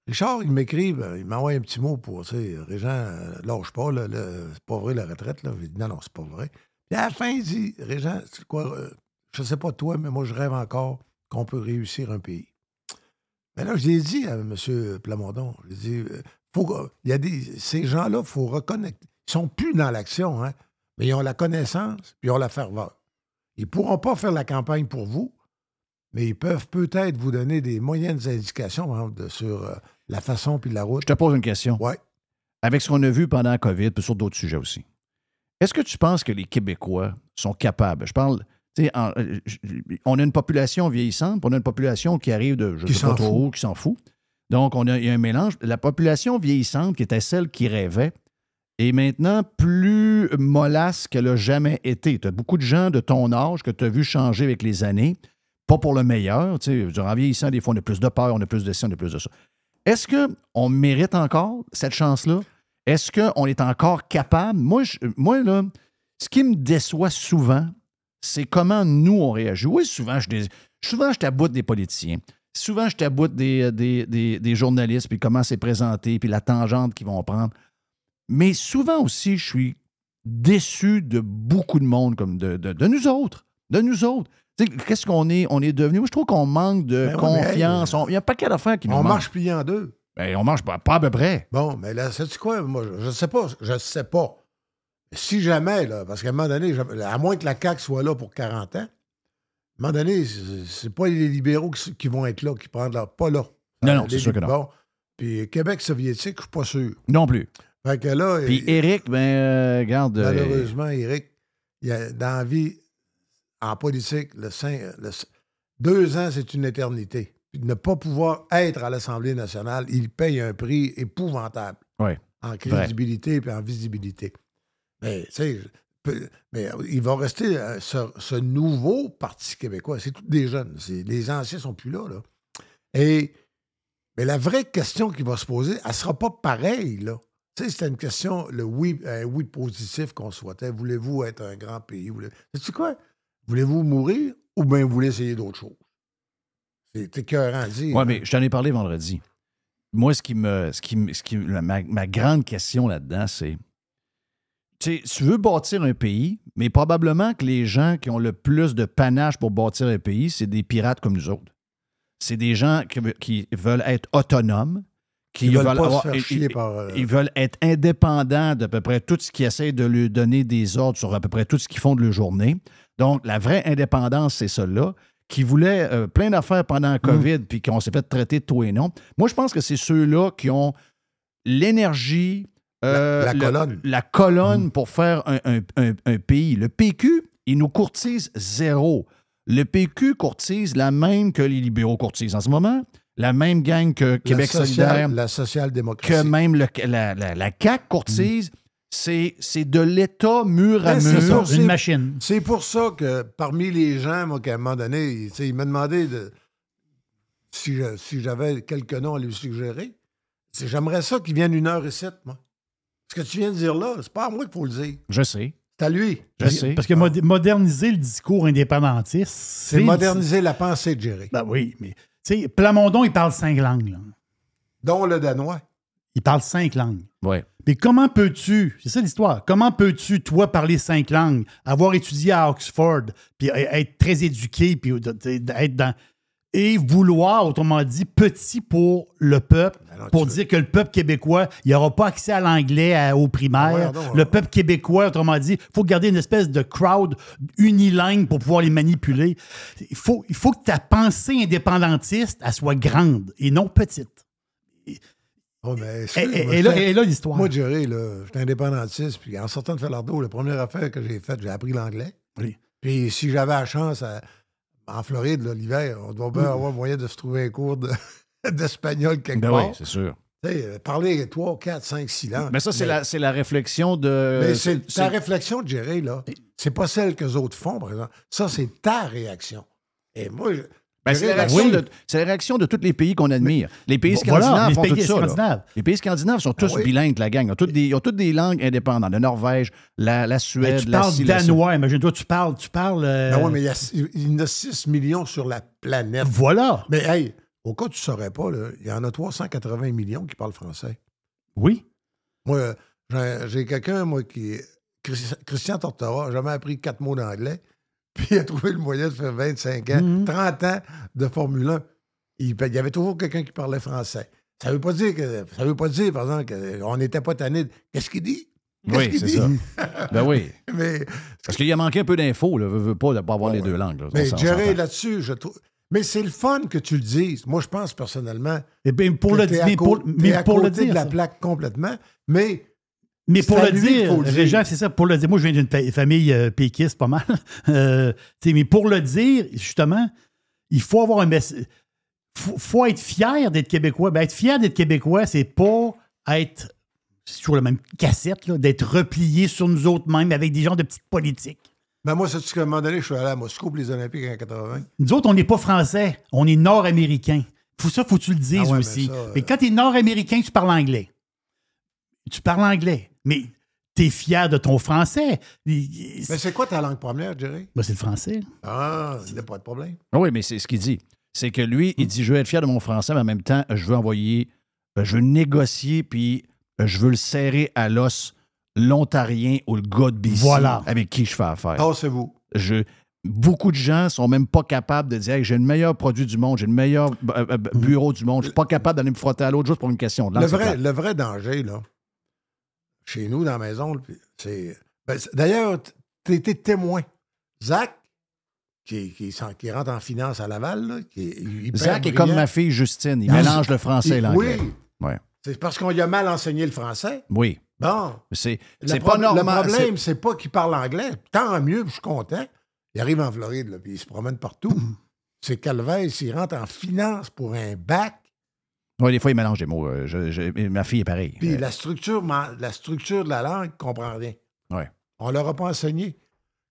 Richard, il m'écrit, ben, il m'envoie un petit mot pour, tu sais, Régent, euh, lâche pas, c'est pas vrai la retraite, là. J'ai dit, non, non, c'est pas vrai. Puis à la fin, il dit, Régent, c'est quoi, euh, je sais pas toi, mais moi, je rêve encore qu'on peut réussir un pays. Mais là, je l'ai dit à M. Plamondon, j'ai dit, il y a des, ces gens-là, il faut reconnecter. Ils sont plus dans l'action, hein, mais ils ont la connaissance, puis ils ont la ferveur. Ils pourront pas faire la campagne pour vous, mais ils peuvent peut-être vous donner des moyennes indications de- sur euh, la façon puis la route. Je te pose une question. Ouais. Avec ce qu'on a vu pendant la COVID, puis sur d'autres sujets aussi, est-ce que tu penses que les Québécois sont capables? Je parle, tu sais, en- euh, on a une population vieillissante, puis on a une population qui arrive de, je Qui sais pas s'en trop fout. où, qui s'en fout. Donc, on a, il y a un mélange. La population vieillissante, qui était celle qui rêvait, est maintenant plus mollasse qu'elle n'a jamais été. Tu as beaucoup de gens de ton âge que tu as vu changer avec les années, pas pour le meilleur. Tu sais, en vieillissant, des fois, on a plus de peur, on a plus de ci, on a plus de ça. Est-ce qu'on mérite encore cette chance-là? Est-ce qu'on est encore capable? Moi, moi, là, ce qui me déçoit souvent, c'est comment nous, on réagit. Oui, souvent, je, souvent, je taboute des politiciens. Souvent, je taboute des, des, des- journalistes, puis comment c'est présenté, puis la tangente qu'ils vont prendre. Mais souvent aussi, je suis déçu de beaucoup de monde, comme de- de nous autres. De nous autres. Qu'est-ce qu'on est, on est devenu? Moi, je trouve qu'on manque de Ben ouais, confiance. On- Il y a un paquet d'affaires qui nous On marche plié en deux. Ben, on marche pas, pas à peu près. Bon, mais là, sais-tu quoi? Moi, je ne sais pas. Je ne sais pas. Si jamais, là, parce qu'à un moment donné, à moins que la CAQ soit là pour 40 ans, à un moment donné, c'est pas les libéraux qui, qui vont être là, qui prennent leur. Pas là. Non, non, c'est sûr que non. Bon. Puis Québec soviétique, je suis pas sûr. Non plus. Fait que là, Puis Eric, ben, euh, regarde. euh, malheureusement, Éric, il y a, dans la vie, en politique, le, le deux ans, c'est une éternité. Puis de ne pas pouvoir être à l'Assemblée nationale, il paye un prix épouvantable Ouais, en crédibilité et en visibilité. Mais, il va rester euh, ce, ce nouveau Parti québécois. C'est tous des jeunes. Les anciens sont plus là, là. Et mais la vraie question qui va se poser, elle ne sera pas pareille, là. Tu sais, c'était une question, le oui, un oui positif qu'on souhaitait. Voulez-vous être un grand pays? Voulez... Sais-tu quoi? Voulez-vous mourir ou bien vous voulez essayer d'autres choses? C'est écœurant à dire. Ouais, hein. mais je t'en ai parlé vendredi. Moi, ce qui me. Ce qui, ce qui, la- ma, ma grande question là-dedans, c'est. Tu sais, tu veux bâtir un pays, mais probablement que les gens qui ont le plus de panache pour bâtir un pays, c'est des pirates comme nous autres. C'est des gens qui, qui veulent être autonomes, qui Ils veulent pas avoir- se faire ils- par, euh, ils veulent être indépendants d'à peu près tout ce qui essaie de lui donner des ordres sur à peu près tout ce qu'ils font de leur journée. Donc, la vraie indépendance, c'est ça là qui voulaient euh, plein d'affaires pendant Mm. la COVID, puis qu'on s'est fait traiter de tout et non. Moi, je pense que c'est ceux-là qui ont l'énergie, euh, La- la le- colonne. la colonne pour faire un, un- un- un pays. Le PQ, il nous courtise zéro. Le PQ courtise la même que les libéraux courtisent en ce moment. la même gang que Québec social- solidaire, La social-démocratie. que même le- la, la, la CAQ courtise, c'est c'est de l'État mur à c'est mur. ça. Une machine. C'est pour ça que parmi les gens, moi, qu'à un moment donné, il, tu sais, il m'a demandé de, si, je- si j'avais quelques noms à lui suggérer. C'est- J'aimerais ça qu'il vienne une heure et sept, moi. Ce que tu viens de dire là, c'est pas à moi qu'il faut le dire. Je sais. C'est à lui. Je sais. Parce que mod- moderniser le discours indépendantiste, C'est moderniser la pensée de Jerry. Ben oui, mais tu sais, Plamondon, il parle cinq langues. là. Dont le danois. Il parle cinq langues. Ouais. Mais comment peux-tu, c'est ça l'histoire, comment peux-tu, toi, parler cinq langues, avoir étudié à Oxford, puis e- être très éduqué, puis d'être dans. Et vouloir, autrement dit, petit pour le peuple, Ben pour dire que le peuple québécois, il n'aura pas accès à l'anglais à- aux primaires. Ah ouais, non, le ouais. peuple québécois, autrement dit, il faut garder une espèce de crowd unilingue pour pouvoir les manipuler. Il faut, il faut que ta pensée indépendantiste, elle soit grande et non petite. Oh, mais Et, là, j'étais- et là, l'histoire. Moi, Jerry, là, j'étais indépendantiste, puis en sortant de Falardeau, la première affaire que j'ai faite, j'ai appris l'anglais. Oui. Puis si j'avais la chance, à- en Floride, là, l'hiver, on doit bien avoir moyen de se trouver un cours de- d'espagnol quelque Ben part. oui, c'est sûr. Euh, parler 3, 4, 5, 6 langues. Mais ça, c'est la, c'est la réflexion de. Mais c'est ta c'est- réflexion de gérer, là. C'est pas celle que les autres font, par exemple. Ça, c'est ta réaction. Et moi, je- Ben, c'est la, réaction oui. de, c'est la réaction de tous les pays qu'on admire. Les pays Voilà, scandinaves les font pays tout ça. là. Les pays scandinaves sont tous Ah oui. bilingues, la gang. Ils ont toutes des, ils ont toutes des langues indépendantes. La Norvège, la, la Ben, Suède, tu la parles la danois, imagine-toi, tu parles, tu parles. euh, Ben ouais, mais il y, a, il y en a 6 millions sur la planète. Voilà. Mais hey, au cas où tu ne saurais pas, là, il y en a 380 millions qui parlent français. Oui. Moi, euh, j'ai- j'ai quelqu'un, moi, qui Christian Tortora, jamais appris quatre mots d'anglais. Puis il a trouvé le moyen de faire 25 ans, Mhm. 30 ans de Formule 1. Il, il y avait toujours quelqu'un qui parlait français. Ça ne veut pas dire que. Ça veut pas dire, par exemple, qu'on n'était pas tanné. Qu'est-ce qu'il dit? Oui, c'est ça. Ben oui. Mais, Parce qu'il a manqué un peu d'infos, là. Veut, veut pas de pas avoir les ouais. deux langues. là. mais s'entend. là-dessus, je trouve. Mais c'est le fun que tu le dises. Moi, je pense personnellement. Eh bien, pour le mais pour, mais pour le dire, de la plaque complètement. Mais mais pour le dire, c'est ça, pour le dire. Moi, je viens d'une famille euh, péquiste, pas mal. Euh, tu sais, mais pour le dire, justement, il faut avoir un message. faut, faut être fier d'être québécois. Ben, être fier d'être québécois, c'est pas être, c'est toujours la même cassette, là, d'être replié sur nous autres mêmes avec des gens de petites politiques. ben moi, c'est qu'à un moment donné, je suis allé à Moscou pour les Olympiques en 80. Nous autres, on n'est pas français, on est nord-américains. Faut ça, faut que tu le dises Ah ouais, mais aussi. ça, euh, Mais quand tu es nord-américain, tu parles anglais. Tu parles anglais, mais tu es fier de ton français. Mais c'est quoi ta langue première, Jerry? Ben, c'est le français. Ah, il n'y a pas de problème. Ah Oui, mais c'est ce qu'il dit. C'est que lui, il dit Je veux être fier de mon français, mais en même temps, je veux envoyer, euh, je veux négocier, puis euh, je veux le serrer à l'os l'Ontarien ou le gars de BC Voilà. avec qui je fais affaire. Tassez-vous. Je, beaucoup de gens sont même pas capables de dire Hey, j'ai le meilleur produit du monde, j'ai le meilleur euh, euh, bureau du monde, je suis pas capable d'aller me frotter à l'autre juste pour une question de langue. Le c'est vrai, le vrai danger, là, chez nous, dans la maison, c'est. ben, c'est- D'ailleurs, tu été témoin. Zach, qui, qui, s'en- qui rentre en finance à Laval, là, qui est hyper Zach est comme ma fille Justine, il mélange le français et il- l'anglais. Oui. Ouais. C'est parce qu'on lui a mal enseigné le français. Oui. Bon. C'est c'est pro- pas normal. le problème, c'est pas qu'il parle anglais. Tant mieux, je suis content. Il arrive en Floride, là, puis il se promène partout. c'est calvaire, s'il rentre en finance pour un bac, Oui, des fois, il mélange des mots. euh, je- je- ma fille est pareille. puis Euh, la, structure, la structure de la langue, comprend rien. Ouais. On leur a pas enseigné.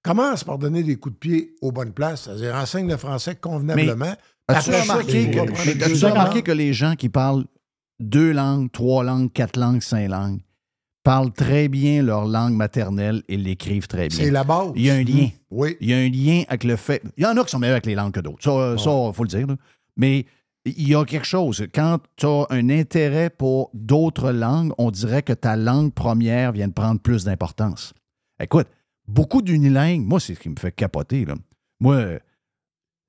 Commence par donner des coups de pied aux bonnes places. C'est-à-dire, enseigne le français convenablement. As-tu remarqué, que, mais autres remarqué que les gens qui parlent deux langues, trois langues, quatre langues, cinq langues, parlent très bien leur langue maternelle et l'écrivent très bien. C'est la base. Il y a un lien. Oui. Il y a un lien avec le fait. Il y en a qui sont meilleurs avec les langues que d'autres. Ça, il faut le dire. là. Mais il y a quelque chose. Quand tu as un intérêt pour d'autres langues, on dirait que ta langue première vient de prendre plus d'importance. Écoute, beaucoup d'unilingues, moi, c'est ce qui me fait capoter. Là. Moi,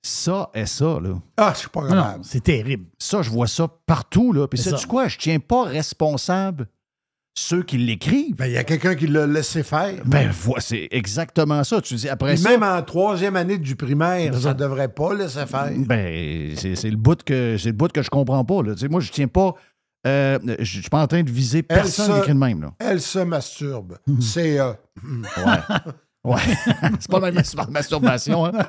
ça et ça, là. Ah, je suis pas non, c'est terrible. Ça, je vois ça partout. Là. Puis C'est sais-tu quoi? Je tiens pas responsable ceux qui l'écrivent. Ben, il y a quelqu'un qui l'a laissé faire. Ben, vo- c'est exactement ça. Tu dis après Puis ça. même en troisième année du primaire, ça devrait pas laisser faire. Ben, c'est c'est le bout que c'est le bout que je comprends pas. Là. Tu sais, moi, je tiens pas. euh, je suis pas en train de viser Elle personne se- écrit de même. Là. Elle se masturbe. C'est. euh, Ouais. Ouais. c'est pas la masturbation. Hein?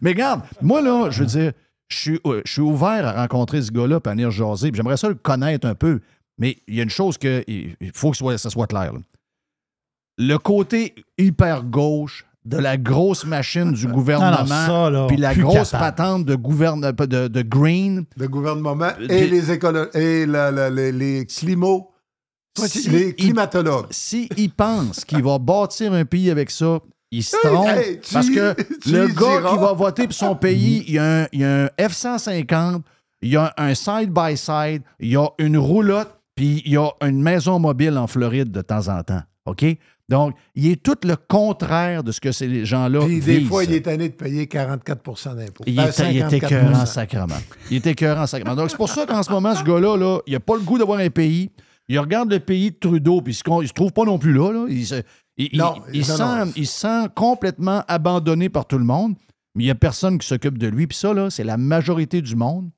Mais regarde, moi, là, je veux dire, je suis, euh, je suis ouvert à rencontrer ce gars-là et à venir jaser. puis J'aimerais ça le connaître un peu. Mais il y a une chose que il il faut que ce soit- ça soit clair. là. Le côté hyper gauche de la grosse machine du gouvernement, puis la grosse capable. patente de, gouverne, de, de Green, Le gouvernement et les écolo et la- la- les, les Si- climatologues. s'il pense qu'il va bâtir un pays avec ça, il se trompe. hey, tu- parce que tu le gars diras. qui va voter pour son pays, il y a un, il y a un F-150, il y a un side-by-side, il y a une roulotte, puis il y a une maison mobile en Floride de temps en temps. OK? Donc, il est tout le contraire de ce que ces gens-là Puis des visent. fois, il est tanné de payer 44 d'impôts. Il Ben, est, il est 54 écœurant sacrement. Il est écœurant sacrement. Donc, c'est pour ça qu'en ce moment, ce gars-là, là, il n'a pas le goût d'avoir un pays. Il regarde le pays de Trudeau, puis il se, il se trouve pas non plus là. là. Il, se, il- Non, il non, sent, non. il se sent complètement abandonné par tout le monde, mais il n'y a personne qui s'occupe de lui. Puis ça, là, c'est la majorité du monde.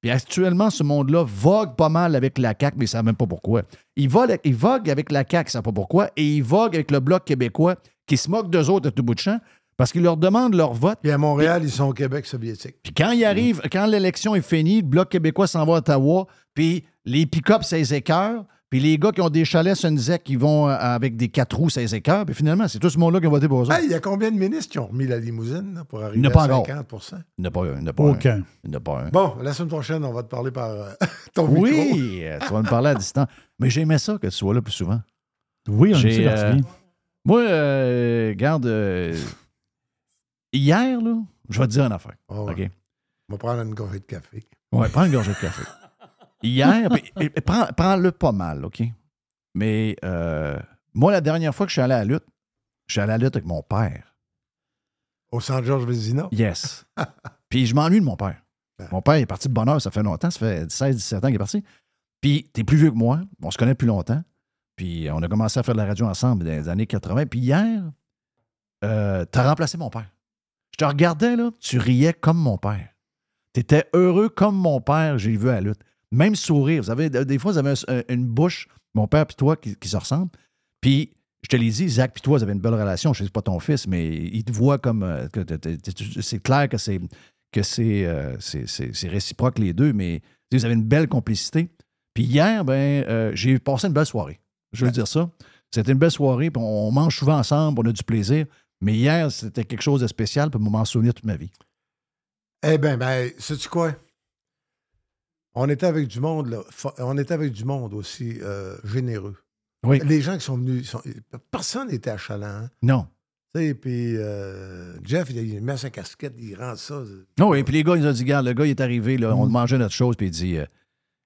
Puis actuellement, ce monde-là vogue pas mal avec la CAQ, mais ils ne savent même pas pourquoi. Il, vole- il vogue avec la CAQ, ils ne savent pas pourquoi, et il vogue avec le Bloc québécois qui se moque d'eux autres à tout bout de champ parce qu'ils leur demandent leur vote. Puis à Montréal, ils sont au Québec soviétique. Puis quand il arrive, quand l'élection est finie, le Bloc québécois s'en va à Ottawa, puis les pick-up, c'est les écœurs, puis les gars qui ont des chalets sur une ZEC, qui vont euh, avec des quatre roues, c'est les écœurs, puis finalement, c'est tout ce monde-là qui a voté pour eux. autres. Hey, il y a combien de ministres qui ont remis la limousine là, pour arriver à pas encore. 50 Il n'y en a pas un. Il n'y en a pas Aucun. un. Il n'y en a pas un. Bon, la semaine prochaine, on va te parler par euh, ton micro. Oui, euh, tu vas me parler à distance. Mais j'aimais ça que tu sois là plus souvent. Oui, on est euh, Moi, euh, regarde, euh, hier, là, je vais te dire une affaire. Oh. OK? On va prendre une gorgée de café. Ouais, prends une gorgée de café. Hier, prends- prends-le pas mal, OK? Mais euh, moi, la dernière fois que je suis allé à la lutte, je suis allé à la lutte avec mon père. Au Centre Georges Vézina? Yes. Puis je m'ennuie de mon père. Ouais. Mon père est parti de bonne heure, ça fait longtemps, ça fait 16-17 ans qu'il est parti. Puis t'es plus vieux que moi, on se connaît depuis longtemps. Puis on a commencé à faire de la radio ensemble dans les années 80. Puis hier, euh, t'as remplacé mon père. Je te regardais, là, tu riais comme mon père. T'étais heureux comme mon père, j'ai vu à la lutte. Même sourire. Vous avez, des fois, vous avez un- une bouche, mon père puis toi, qui, se ressemblent. Puis, je te l'ai dit, Zach puis toi, vous avez une belle relation. Je ne sais pas ton fils, mais il te voit comme. euh, c'est clair que c'est que c'est euh, c'est- réciproque les deux, mais vous avez une belle complicité. Puis hier, ben, euh, j'ai passé une belle soirée. Je veux dire ça. C'était une belle soirée, puis on, mange souvent ensemble, on a du plaisir. Mais hier, c'était quelque chose de spécial, puis m'en souvenir toute ma vie. Eh bien, ben, sais-tu quoi? On était avec du monde, là. On était avec du monde aussi euh, généreux. Oui. Les gens qui sont venus, sont- personne n'était achalant. hein. Non. Tu sais, puis euh, Jeff, il, met sa casquette, il rend ça. Non, et puis les gars, ils ont dit, regarde, le gars, il est arrivé, là, Mm. on mangeait notre chose, puis il dit, euh,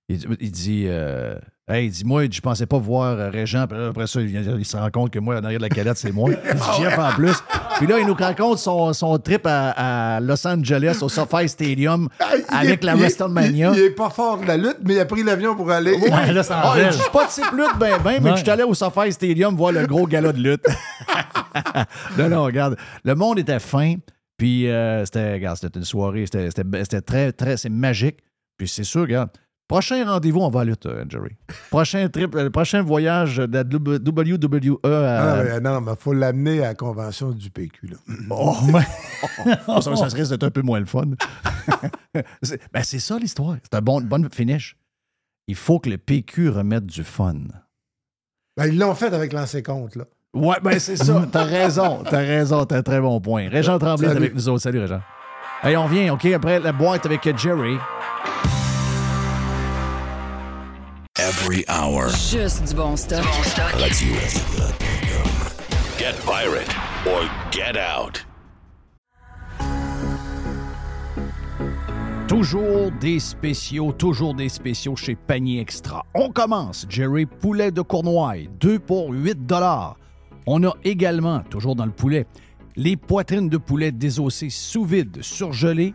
il, il dit, euh, hey, il dit, moi, je pensais pas voir euh, Régent, puis là, après ça, il, il se rend compte que moi, en arrière de la calette, c'est moi. Dit, Jeff en plus. Puis là, il nous raconte son, son trip à, à Los Angeles, au SoFi Stadium, il avec est- la WrestleMania. Il, il est pas fort de la lutte, mais il a pris l'avion pour aller. Là, ça Ah, je suis pas de type lutte, ben, ben, mais je suis allé au SoFi Stadium voir le gros gala de lutte. non, non, regarde. Le monde était fin, puis euh, c'était, regarde, c'était une soirée, c'était très, très, c'est magique. Puis c'est sûr, regarde. Prochain rendez-vous, on va à lutte, euh, Jerry. Prochain trip, euh, prochain voyage de la WWE à. Ah, non, mais il faut l'amener à la convention du PQ. Là. Oh, ça, ça risque d'être un peu moins le fun. c'est, ben, c'est ça l'histoire. C'est un bon, bonne finish. Il faut que le PQ remette du fun. Ben, ils l'ont fait avec l'ancien compte. Là. Ouais, ben c'est ça. T'as raison. T'as raison. T'as un très bon point. Régent Tremblay Salut. avec nous autres. Salut, Régent. Allez, on vient, OK? Après la boîte avec Jerry. Every hour. Juste du bon stock. Radio. Get pirate or get out. Toujours des spéciaux, toujours des spéciaux chez Panier Extra. On commence. Jerry Poulet de Cournoye, 2 pour 8 On a également, toujours dans le poulet, les poitrines de poulet désossées sous vide, surgelées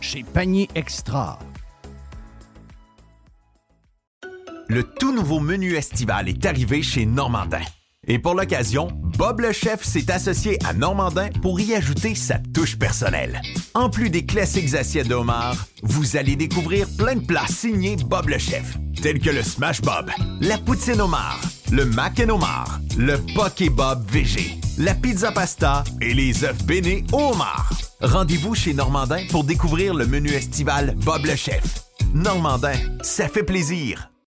chez Panier Extra. Le tout nouveau menu estival est arrivé chez Normandin. Et pour l'occasion, Bob le chef s'est associé à Normandin pour y ajouter sa touche personnelle. En plus des classiques assiettes de homard, vous allez découvrir plein de plats signés Bob le chef, tels que le Smash Bob, la poutine homard, le mac and homard, le poké Bob VG, la pizza pasta et les œufs bénis au homard. Rendez-vous chez Normandin pour découvrir le menu estival Bob le chef. Normandin, ça fait plaisir.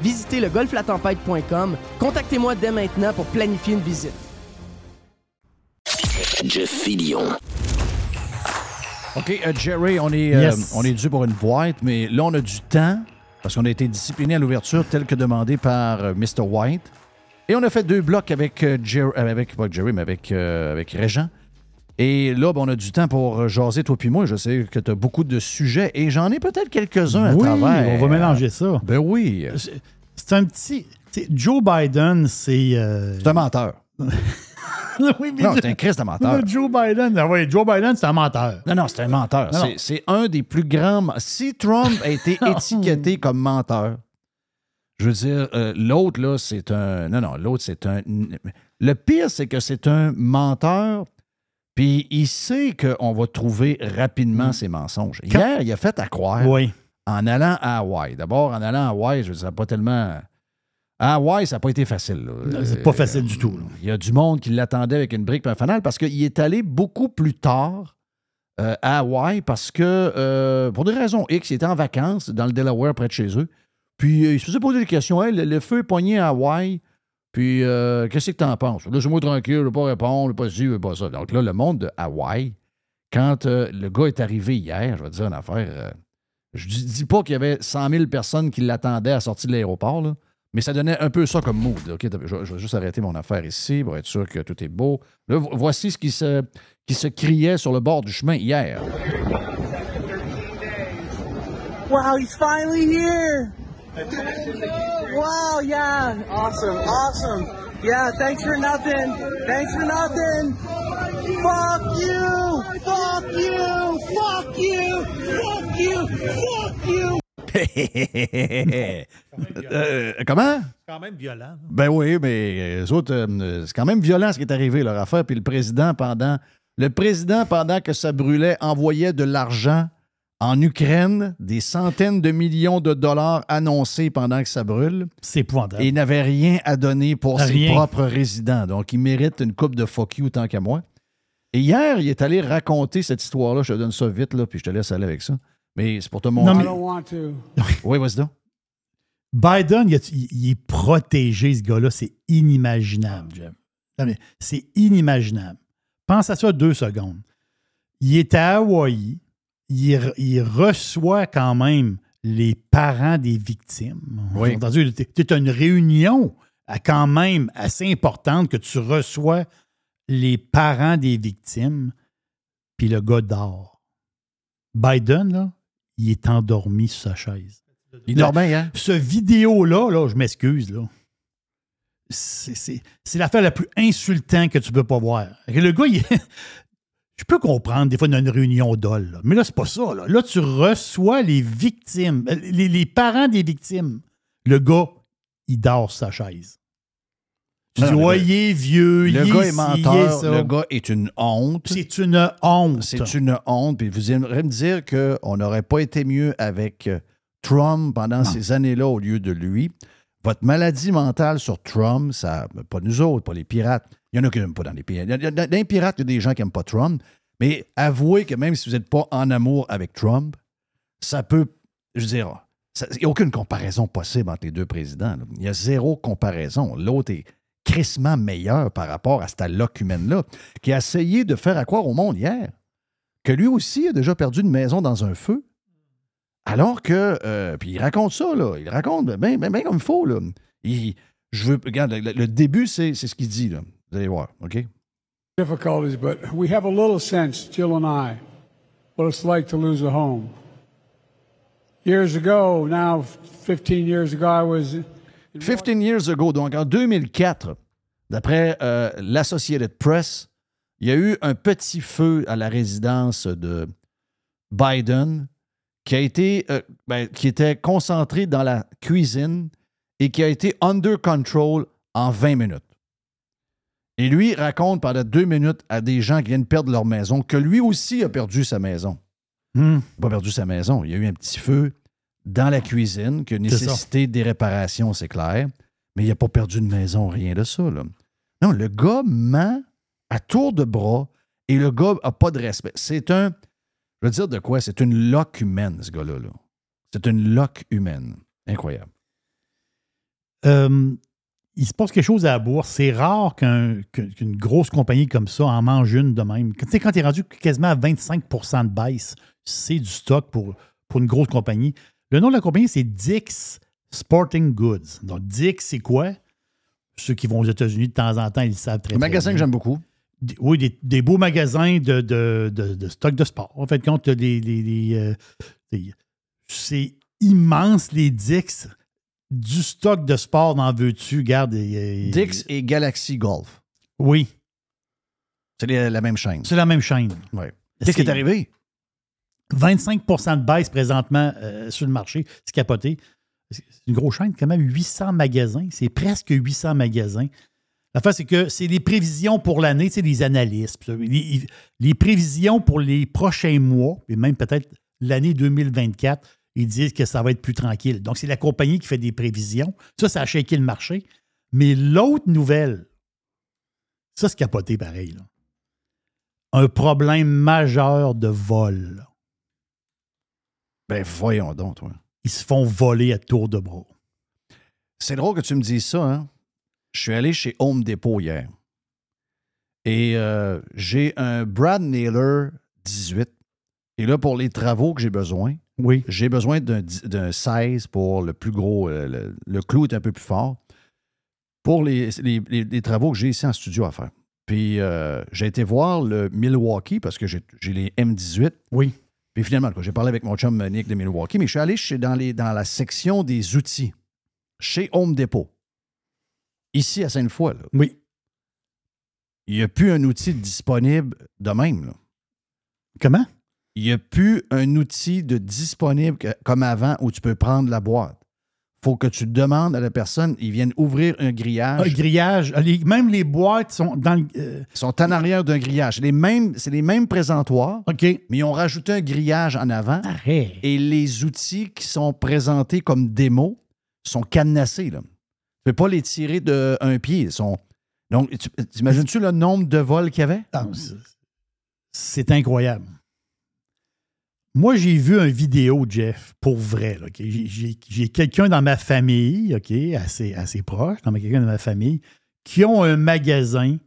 Visitez le golflatempête.com. Contactez-moi dès maintenant pour planifier une visite. Jeff Fillion. OK, euh, Jerry, on est, euh, on est dû pour une boîte, mais là, on a du temps parce qu'on a été discipliné à l'ouverture tel que demandé par euh, Mr. White. Et on a fait deux blocs avec euh, Jerry, avec, pas Jerry, mais avec, euh, avec Régent. Et là, ben, on a du temps pour euh, jaser, toi puis moi. Je sais que tu as beaucoup de sujets et j'en ai peut-être quelques-uns à oui, travers. on va mélanger ça. Ben oui. C'est un petit. Joe Biden, c'est. euh, C'est un menteur. oui, mais Non, c'est un Christ de menteur. Joe Biden, ah oui, Joe Biden, c'est un menteur. Non, non, c'est un menteur. C'est- un des plus grands. Si Trump a été étiqueté comme menteur, je veux dire, euh, l'autre, là, c'est un. Non, non, l'autre, c'est un. Le pire, c'est que c'est un menteur, puis il sait qu'on va trouver rapidement ses mensonges. Quand- Hier, il a fait à croire Oui. en allant à Hawaï. D'abord, en allant à Hawaï, je ça n'a pas tellement. À Hawaï, ça n'a pas été facile. C'est pas facile du tout. là. Il y a du monde qui l'attendait avec une brique et un fanal parce qu'il est allé beaucoup plus tard euh, à Hawaï parce que, euh, pour des raisons X, il était en vacances dans le Delaware près de chez eux. Puis euh, il se faisait poser des questions. Hey, le, le feu est poigné à Hawaï. Puis euh, qu'est-ce que t'en penses? Laisse-moi tranquille, je ne vais pas répondre, je vais pas ci, je pas ça. Donc là, le monde de Hawaï, quand euh, le gars est arrivé hier, je vais te dire une affaire. euh, je dis, pas qu'il y avait 100 000 personnes qui l'attendaient à la sortie de l'aéroport. Mais ça donnait un peu ça comme mood. Je, vais juste arrêter mon affaire ici pour être sûr que tout est beau. Là, vo- voici ce qui se, qui se criait sur le bord du chemin hier. Wow, he's finally here. Wow, yeah. Awesome, awesome. Yeah, thanks for nothing. Thanks for nothing. Fuck you. Fuck you. Fuck you. Fuck you. Fuck you. Euh, comment? C'est quand même violent. Ben oui, mais eux autres, euh, c'est quand même violent ce qui est arrivé, leur affaire. Puis le président, pendant, le président, pendant que ça brûlait, envoyait de l'argent en Ukraine, des centaines de millions de dollars annoncés pendant que ça brûle. C'est épouvantable. Et il n'avait rien à donner pour ses propres résidents. Donc, il mérite une coupe de fuck you tant qu'à moi. Et hier, il est allé raconter cette histoire-là. Je te donne ça vite, là, puis je te laisse aller avec ça. Mais c'est pour te montrer. Non, mais- want to. Oui, vas-y donc. Biden, il, a- il- il est protégé, ce gars-là. C'est inimaginable, Jeff. Non, mais C'est inimaginable. Pense à ça deux secondes. Il est à Hawaï. Il, re- il reçoit quand même les parents des victimes. Oui. Entendu, t'es une réunion à quand même assez importante que tu reçois les parents des victimes, puis le gars dort. Biden, là, il est endormi sur sa chaise. Il dormait, hein? Ce vidéo-là, là, je m'excuse, là. C'est c'est- c'est l'affaire la plus insultante que tu peux pas voir. Le gars, il- je peux comprendre des fois dans une réunion d'ol, mais là, c'est pas ça. Là. Là, tu reçois les victimes, euh, les, les parents des victimes. Le gars, il dort sa chaise. Tu Non, dis, non, ouais, le- il est vieux, Le gars est est menteur. ça. Le gars est une honte. C'est une honte. C'est une honte. Puis vous aimeriez me dire qu'on n'aurait pas été mieux avec euh, Trump pendant ces années-là au lieu de lui. Votre maladie mentale sur Trump, ça, pas nous autres, pas les pirates. Il y en a qui n'aiment pas dans les pirates. Dans les pirates, il y a des gens qui n'aiment pas Trump. Mais avouez que même si vous n'êtes pas en amour avec Trump, ça peut, je veux dire, il n'y a aucune comparaison possible entre les deux présidents. Il y a zéro comparaison. L'autre est crissement meilleur par rapport à cette alloc humaine-là, qui a essayé de faire à croire au monde hier que lui aussi a déjà perdu une maison dans un feu. Alors que, euh, puis il raconte ça, là. Il raconte bien comme il faut, là. Je veux, regarde, le, le début, c'est ce qu'il dit, là. Vous allez voir, OK? difficulties, but we have a little sense, Jill and I, what it's like to lose a home. Years ago, now 15 years ago, I was 15 years ago, donc en 2004, d'après euh, l'Associated Press, il y a eu un petit feu à la résidence de Biden qui a été, euh, ben, qui était concentré dans la cuisine et qui a été under control en 20 minutes. Et lui raconte pendant deux minutes à des gens qui viennent perdre leur maison que lui aussi a perdu sa maison. Hmm. Il n'a pas perdu sa maison. Il y a eu un petit feu dans la cuisine qui a nécessité des réparations, c'est clair. Mais il n'a pas perdu de maison, rien de ça. là. Non, le gars ment à tour de bras et le gars n'a pas de respect. C'est un. Je veux dire de quoi? C'est une loque humaine, ce gars-là. là. C'est une loque humaine. Incroyable. Euh, il se passe quelque chose à la bourse. C'est rare qu'un- qu'un- qu'une grosse compagnie comme ça en mange une de même. Tu sais, quand tu es rendu quasiment à 25% de baisse, c'est du stock pour, pour une grosse compagnie. Le nom de la compagnie, c'est Dick's Sporting Goods. Donc, Dick's, c'est quoi? Ceux qui vont aux États-Unis de temps en temps, ils le savent très Un très magasin bien. que j'aime beaucoup. Des- oui, des, des beaux magasins de, de, de- de stock de sport. En fait, des, des- des, euh, des- c'est immense, les Dix. Du stock de sport, n'en veux-tu? Regarde. euh, Dix et Galaxy Golf. Oui. C'est la même chaîne. C'est la même chaîne. Oui. Qu'est-ce qui est arrivé? 25% de baisse présentement euh, sur le marché. C'est capoté. C'est une grosse chaîne, quand même 800 magasins. C'est presque 800 magasins. L'affaire, c'est que c'est les prévisions pour l'année, sais, les analystes. Les, les prévisions pour les prochains mois, et même peut-être l'année 2024, ils disent que ça va être plus tranquille. Donc, c'est la compagnie qui fait des prévisions. Ça, ça a shaké le marché. Mais l'autre nouvelle, ça, c'est capoté pareil. là. Un problème majeur de vol. Ben, voyons donc, toi. Ils se font voler à tour de bras. C'est drôle que tu me dises ça, hein? Je suis allé chez Home Depot hier. Et euh, j'ai un Brad Naylor 18. Et là, pour les travaux que j'ai besoin, oui. j'ai besoin d'un dix- d'un 16 pour le plus gros. euh, le, le clou est un peu plus fort. Pour les, les- les- les travaux que j'ai ici en studio à faire. Puis euh, j'ai été voir le Milwaukee parce que j'ai les M18. Oui. Puis finalement, j'ai parlé avec mon chum Nick de Milwaukee, mais je suis allé chez, dans, les, dans la section des outils, chez Home Depot, ici à Sainte-Foy. Oui. Il n'y a plus un outil disponible de même. là. Comment? Il n'y a plus un outil de disponible que- comme avant où tu peux prendre la boîte. faut que tu demandes à la personne, ils viennent ouvrir un grillage. Un grillage. Les- même les boîtes sont dans le. euh, sont en arrière d'un grillage. C'est les mêmes, c'est les mêmes présentoirs, mais ils ont rajouté un grillage en avant. Arrête. Et les outils qui sont présentés comme démo sont cadenassés. Là. Tu ne peux pas les tirer d'un pied. Ils sont... Donc, tu- t'imagines-tu le nombre de vols qu'il y avait? Ah, C'est incroyable. Moi, j'ai vu une vidéo, Jeff, pour vrai. J'ai- quelqu'un dans ma famille, assez, proche, dans quelqu'un dans ma famille, qui ont un magasin,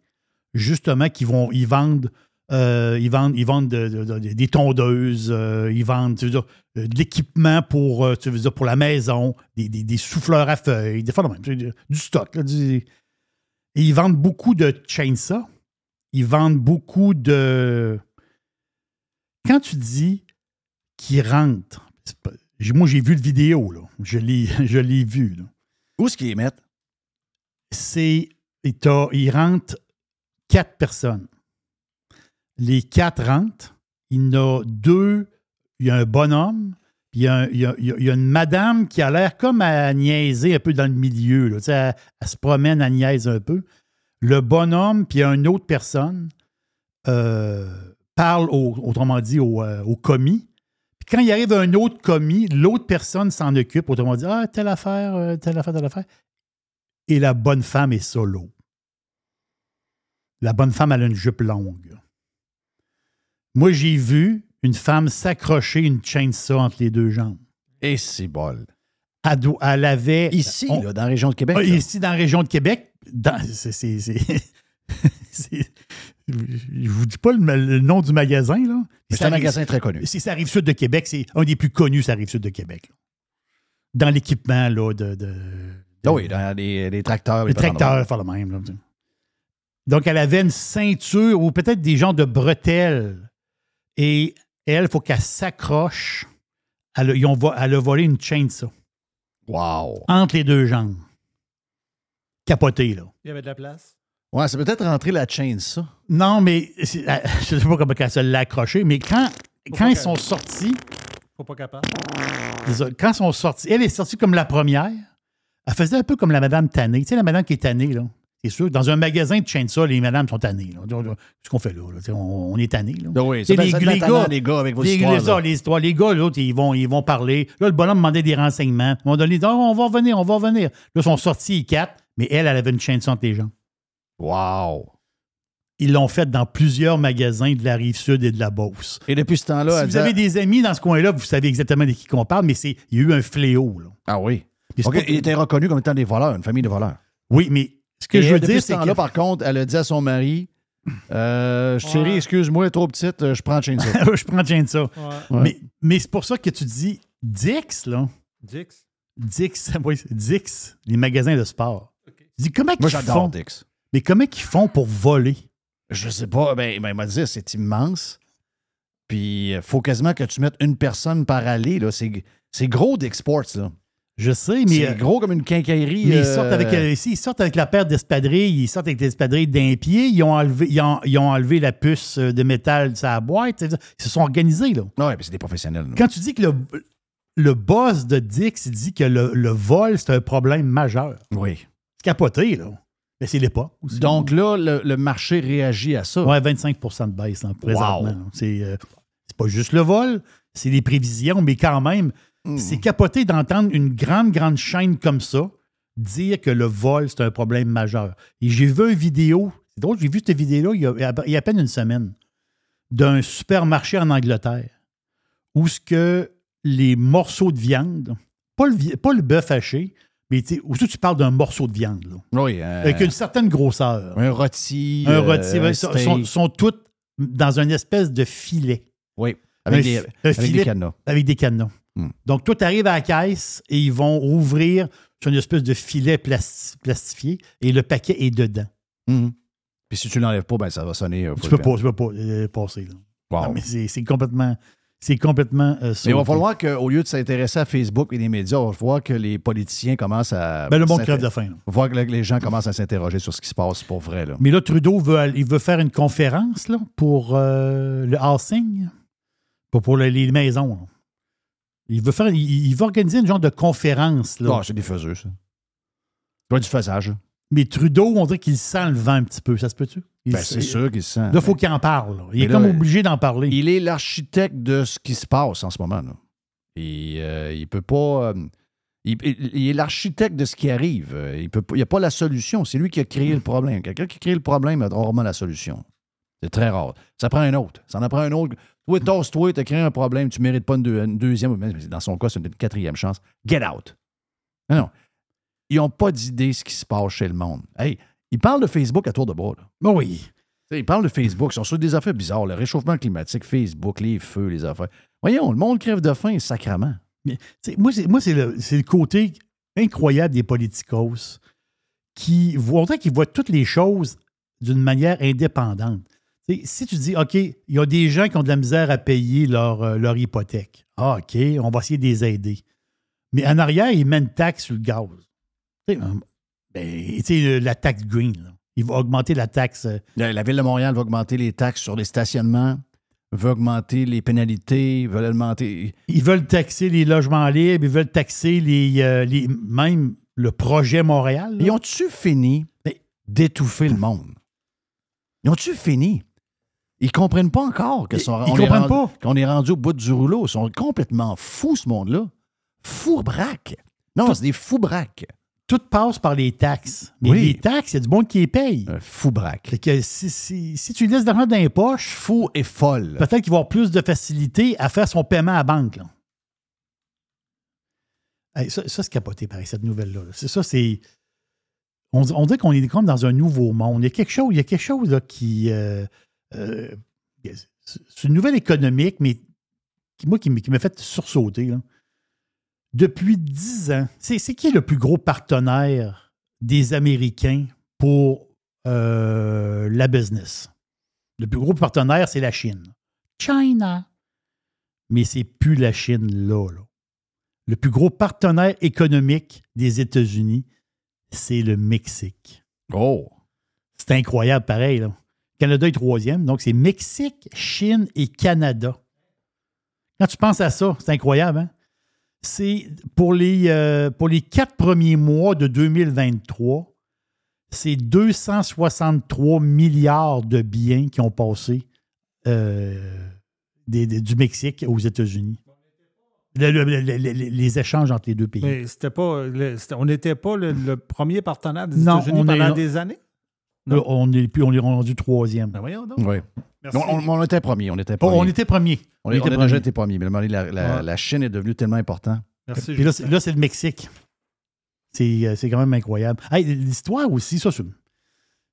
justement, qui vont, ils vendent, euh, ils vendent, ils vendent de- de- de- des tondeuses, euh, ils vendent tu veux dire, euh, de l'équipement pour, tu veux dire, pour la maison, des, souffleurs à feuilles, des fois, non, sais, du stock. du- et ils vendent beaucoup de chainsaw. Ils vendent beaucoup de. Quand tu dis qui rentre. Pas- Moi, j'ai vu le vidéo, là. Je l'ai, je l'ai vu, là. Où est-ce qu'ils mettent? C'est. et t'as- Il rentre quatre personnes. Les quatre rentrent. Il y en a deux. Il y a un bonhomme. puis Il y a, un- il y a- il y a- il y a une madame qui a l'air comme à niaiser un peu dans le milieu. Là. Tu sais, Elle, elle se promène, elle niaise un peu. Le bonhomme, puis il y a une autre personne, euh, parle, au- autrement dit, au, euh, au commis. Quand il arrive un autre commis, l'autre personne s'en occupe, autrement dit, ah, telle affaire, euh, telle affaire, telle affaire. Et la bonne femme est solo. La bonne femme, elle a une jupe longue. Moi, j'ai vu une femme s'accrocher une chainsaw entre les deux jambes. Et c'est bol. Elle, avait. Ici, on- là, dans la région de Québec. Là. ici, dans la région de Québec, dans- c'est- je vous dis pas le, le nom du magasin, là? Mais c'est Ça un arrive- magasin très connu. C'est ça arrive sud de Québec, c'est un des plus connus, ça arrive sud de Québec. là. Dans l'équipement, là, de. de- Ah oui, dans les, les tracteurs. les de tracteurs, faire le même. là. Donc, elle avait une ceinture ou peut-être des genres de bretelles. Et elle, il faut qu'elle s'accroche. Elle, elle a volé une chaîne, ça. Wow. Entre les deux jambes. Capoté, là. Il y avait de la place. Ouais, c'est peut-être rentrer la chaîne, ça. Non, mais euh, je ne sais pas comment elle se l'a accroché, mais quand, quand ils sont sortis, Faut pas capable. quand ils sont sortis, elle est sortie comme la première. Elle faisait un peu comme la madame tannée. Tu sais, la madame qui est tannée, là. C'est sûr, dans un magasin de chainsaw, les madames sont tannées. là. Ce qu'on fait là, là, on, on est tanné. Oui, c'est ça devient tannant, les gars, avec vos les, histoires, les- ça, là. les histoires. Les gars, l'autre, ils vont, ils vont parler. Là, le bonhomme demandait des renseignements. Un moment donné, Ah, on va revenir, on va revenir. Là, ils sont sortis, les quatre, mais elle, elle avait une chaîne entre les jambes. Wow. Ils l'ont fait dans plusieurs magasins de la rive sud et de la Beauce. Et depuis ce temps-là, Si vous avez des amis dans ce coin-là, vous savez exactement de qui qu'on parle, mais c'est, il y a eu un fléau. Là. Ah oui. Puis c'est OK, pas- il était reconnu comme étant des voleurs, une famille de voleurs. Oui, mais ce que Et je veux depuis dire, ce c'est temps-là, que par contre, elle a dit à son mari euh, Chérie, Ouais. excuse-moi, trop petite, euh, je prends chaîne ça. je prends de ça. Ouais. Ouais. Mais, mais c'est pour ça que tu dis Dix, là. Dix. Dix, oui, Dix, les magasins de sport. Je dis, comment Moi, j'adore font? Dix. Mais comment ils font pour voler? Je sais pas, ben, ben, il m'a dit, c'est immense. Puis, il faut quasiment que tu mettes une personne par allée. là. C'est c'est gros d'exports, là. Je sais, mais. C'est euh, gros comme une quincaillerie. Mais ils euh, sortent avec, euh, ici, ils sortent avec la paire d'espadrilles, ils sortent avec l'espadrille d'un pied, ils ont, enlevé, ils, ont, ils ont enlevé la puce euh, de métal de sa boîte. Ils se sont organisés, là. Puis c'est des professionnels. là. Quand tu dis que le, le boss de Dix dit que le, le vol, c'est un problème majeur. Oui. C'est capoté, là. Mais c'est l'époque aussi. Donc là, le, le marché réagit à ça. Ouais, 25% de baisse, là, présentement. Wow. là. C'est euh, c'est pas juste le vol, c'est les prévisions, mais quand même, Hmm. c'est capoté d'entendre une grande, grande chaîne comme ça dire que le vol, c'est un problème majeur. Et j'ai vu une vidéo, c'est drôle, j'ai vu cette vidéo-là il y, a, il y a à peine une semaine, d'un supermarché en Angleterre, où ce que les morceaux de viande, pas le, pas le bœuf haché, mais tu sais, où tu parles d'un morceau de viande, là, Oui. euh, avec une certaine grosseur. un rôti. Un euh, rôti, ouais, sont, sont- sont toutes dans une espèce de filet. Oui. Avec, Un des, un avec filet- des cadenas. Avec des cadenas. Hmm. Donc, toi, tu arrives à la caisse et ils vont ouvrir sur une espèce de filet plasti- plastifié et le paquet est dedans. Mhm. Puis si tu l'enlèves pas, ben ça va sonner. euh, Tu peux pas, tu peux pas euh, passer. Là. Wow. Non, mais c'est c'est complètement. C'est complètement. euh, Mais il va falloir qu'au lieu de s'intéresser à Facebook et les médias, on va voir que les politiciens commencent à. Ben, le monde crève de faim. On va voir que les gens commencent à s'interroger sur ce qui se passe pour vrai. Là. Mais là, Trudeau veut, aller- il veut faire une conférence là, pour euh, le housing, pour, pour le- les maisons. là. Il veut faire, il, il veut organiser une genre de conférence. Là. Ah, c'est des faiseux, ça. C'est pas du faisage. Mais Trudeau, on dirait qu'il sent le vent un petit peu. Ça se peut-tu? Ben, c'est sûr qu'il se sent. Là, il faut qu'il en parle. là. Il est comme obligé d'en parler. Il est l'architecte de ce qui se passe en ce moment. Là. Et euh, il peut pas. euh, il, est l'architecte de ce qui arrive. Euh, Il n'y a pas la solution. C'est lui qui a créé le problème. Quelqu'un qui crée le problème a rarement la solution. C'est très rare. Ça prend un autre. Ça en prend un autre. Toi, tosse-toi, tu as créé un problème, tu ne mérites pas une, deux- une deuxième, mais dans son cas, c'est une quatrième chance. Get out. Non, non. Ils n'ont pas d'idée ce qui se passe chez le monde. Hey, ils parlent de Facebook à tour de bras. là. Ben oui. Ils parlent de Facebook, ils sont sur des affaires bizarres, le réchauffement climatique, Facebook, les feux, les affaires. Voyons, le monde crève de faim, sacrament. Mais, moi, c'est, moi, c'est le, c'est le côté incroyable des politicos qui voient, qu'ils voient toutes les choses d'une manière indépendante. Si tu dis, OK, il y a des gens qui ont de la misère à payer leur, euh, leur hypothèque. Ah, OK, on va essayer de les aider. Mais en arrière, ils mettent une taxe sur le gaz. Tu sais, euh, ben, le- la taxe green. là. Il va augmenter la taxe. euh, La, la Ville de Montréal va augmenter les taxes sur les stationnements, va augmenter les pénalités, veut augmenter. Ils veulent taxer les logements libres, ils veulent taxer les, euh, les- même le projet Montréal. là. Ils ont-tu fini d'étouffer le monde? Ils ont-tu fini? Ils comprennent pas encore que sont- ils on est rendu- pas. est rendu au bout du rouleau. Ils sont complètement fous, ce monde-là. Fous braques. Non, c'est des fous braques. Tout passe par les taxes. Mais Oui. les taxes, il y a du monde qui les paye. fou braque. Fait que si, si- si tu laisses de l'argent dans les poches, fou et folle. Peut-être qu'il va avoir plus de facilité à faire son paiement à la banque. là. Hey, ça, ça, c'est capoté, pareil, cette nouvelle-là. là. C'est ça, c'est. On, dit- on dirait qu'on est comme dans un nouveau monde. Il y a quelque chose, il y a quelque chose là, qui. euh, euh, c'est une nouvelle économique, mais qui, moi, qui, m'a fait sursauter. là. Depuis dix ans, c'est qui le plus gros partenaire des Américains pour euh, la business? Le plus gros partenaire, c'est la Chine. China. Mais c'est plus la Chine là, là. Le plus gros partenaire économique des États-Unis, c'est le Mexique. Oh! C'est incroyable, pareil. Là. Canada est troisième, donc c'est Mexique, Chine et Canada. Quand tu penses à ça, c'est incroyable. Hein? C'est pour les, euh, pour les quatre premiers mois de 2023, c'est 263 milliards de biens qui ont passé euh, des- des- du Mexique aux États-Unis. Le- le- le- le- le- les échanges entre les deux pays. Mais c'était pas. on n'était pas le, premier partenaire des États-Unis est- pendant des années? Là, on est, puis on est rendu troisième. Ben voyons donc. Oui. Merci. On, on- on était premier. On était Oh, premier. on était premier. On, était on a premier. déjà été premier. Mais la, la- Ouais. la Chine est devenue tellement importante. Merci. Puis là, c'est, là, c'est le Mexique. C'est, euh, c'est quand même incroyable. Hey, l'histoire aussi, ça, c'est,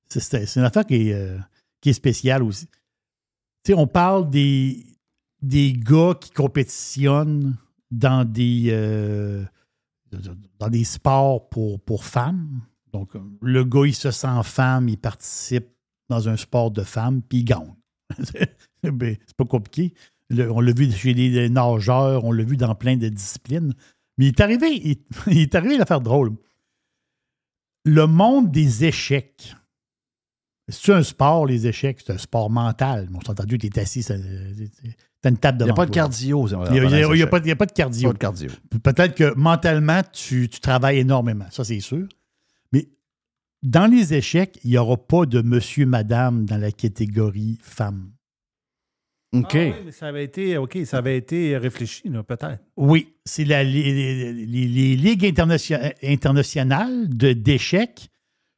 c'est- c'est- c'est une affaire qui est, euh, qui est spéciale aussi. Tu sais, on parle des, des gars qui compétitionnent dans des, euh, dans des sports pour, pour femmes. Donc, le gars, il se sent femme, il participe dans un sport de femmes, puis il gagne. Ben, c'est pas compliqué. Le- on l'a vu chez les, les nageurs, on l'a vu dans plein de disciplines. Mais il est arrivé, il, il est arrivé l'affaire drôle. Le monde des échecs. C'est un sport, les échecs, c'est un sport mental. On s'est entendu, tu es assis, t'as une table Il devant n'y a pas de cardio. Il n'y a, il il pas, il y a pas de cardio. Pas de cardio. Peut-être que mentalement, tu, tu travailles énormément, ça c'est sûr. Mais dans les échecs, il n'y aura pas de monsieur, madame dans la catégorie femme. OK. Ah oui, mais ça avait été, OK, ça avait été réfléchi, là, peut-être. Oui, c'est la, les, les- les- ligues internation- internationales de- d'échecs.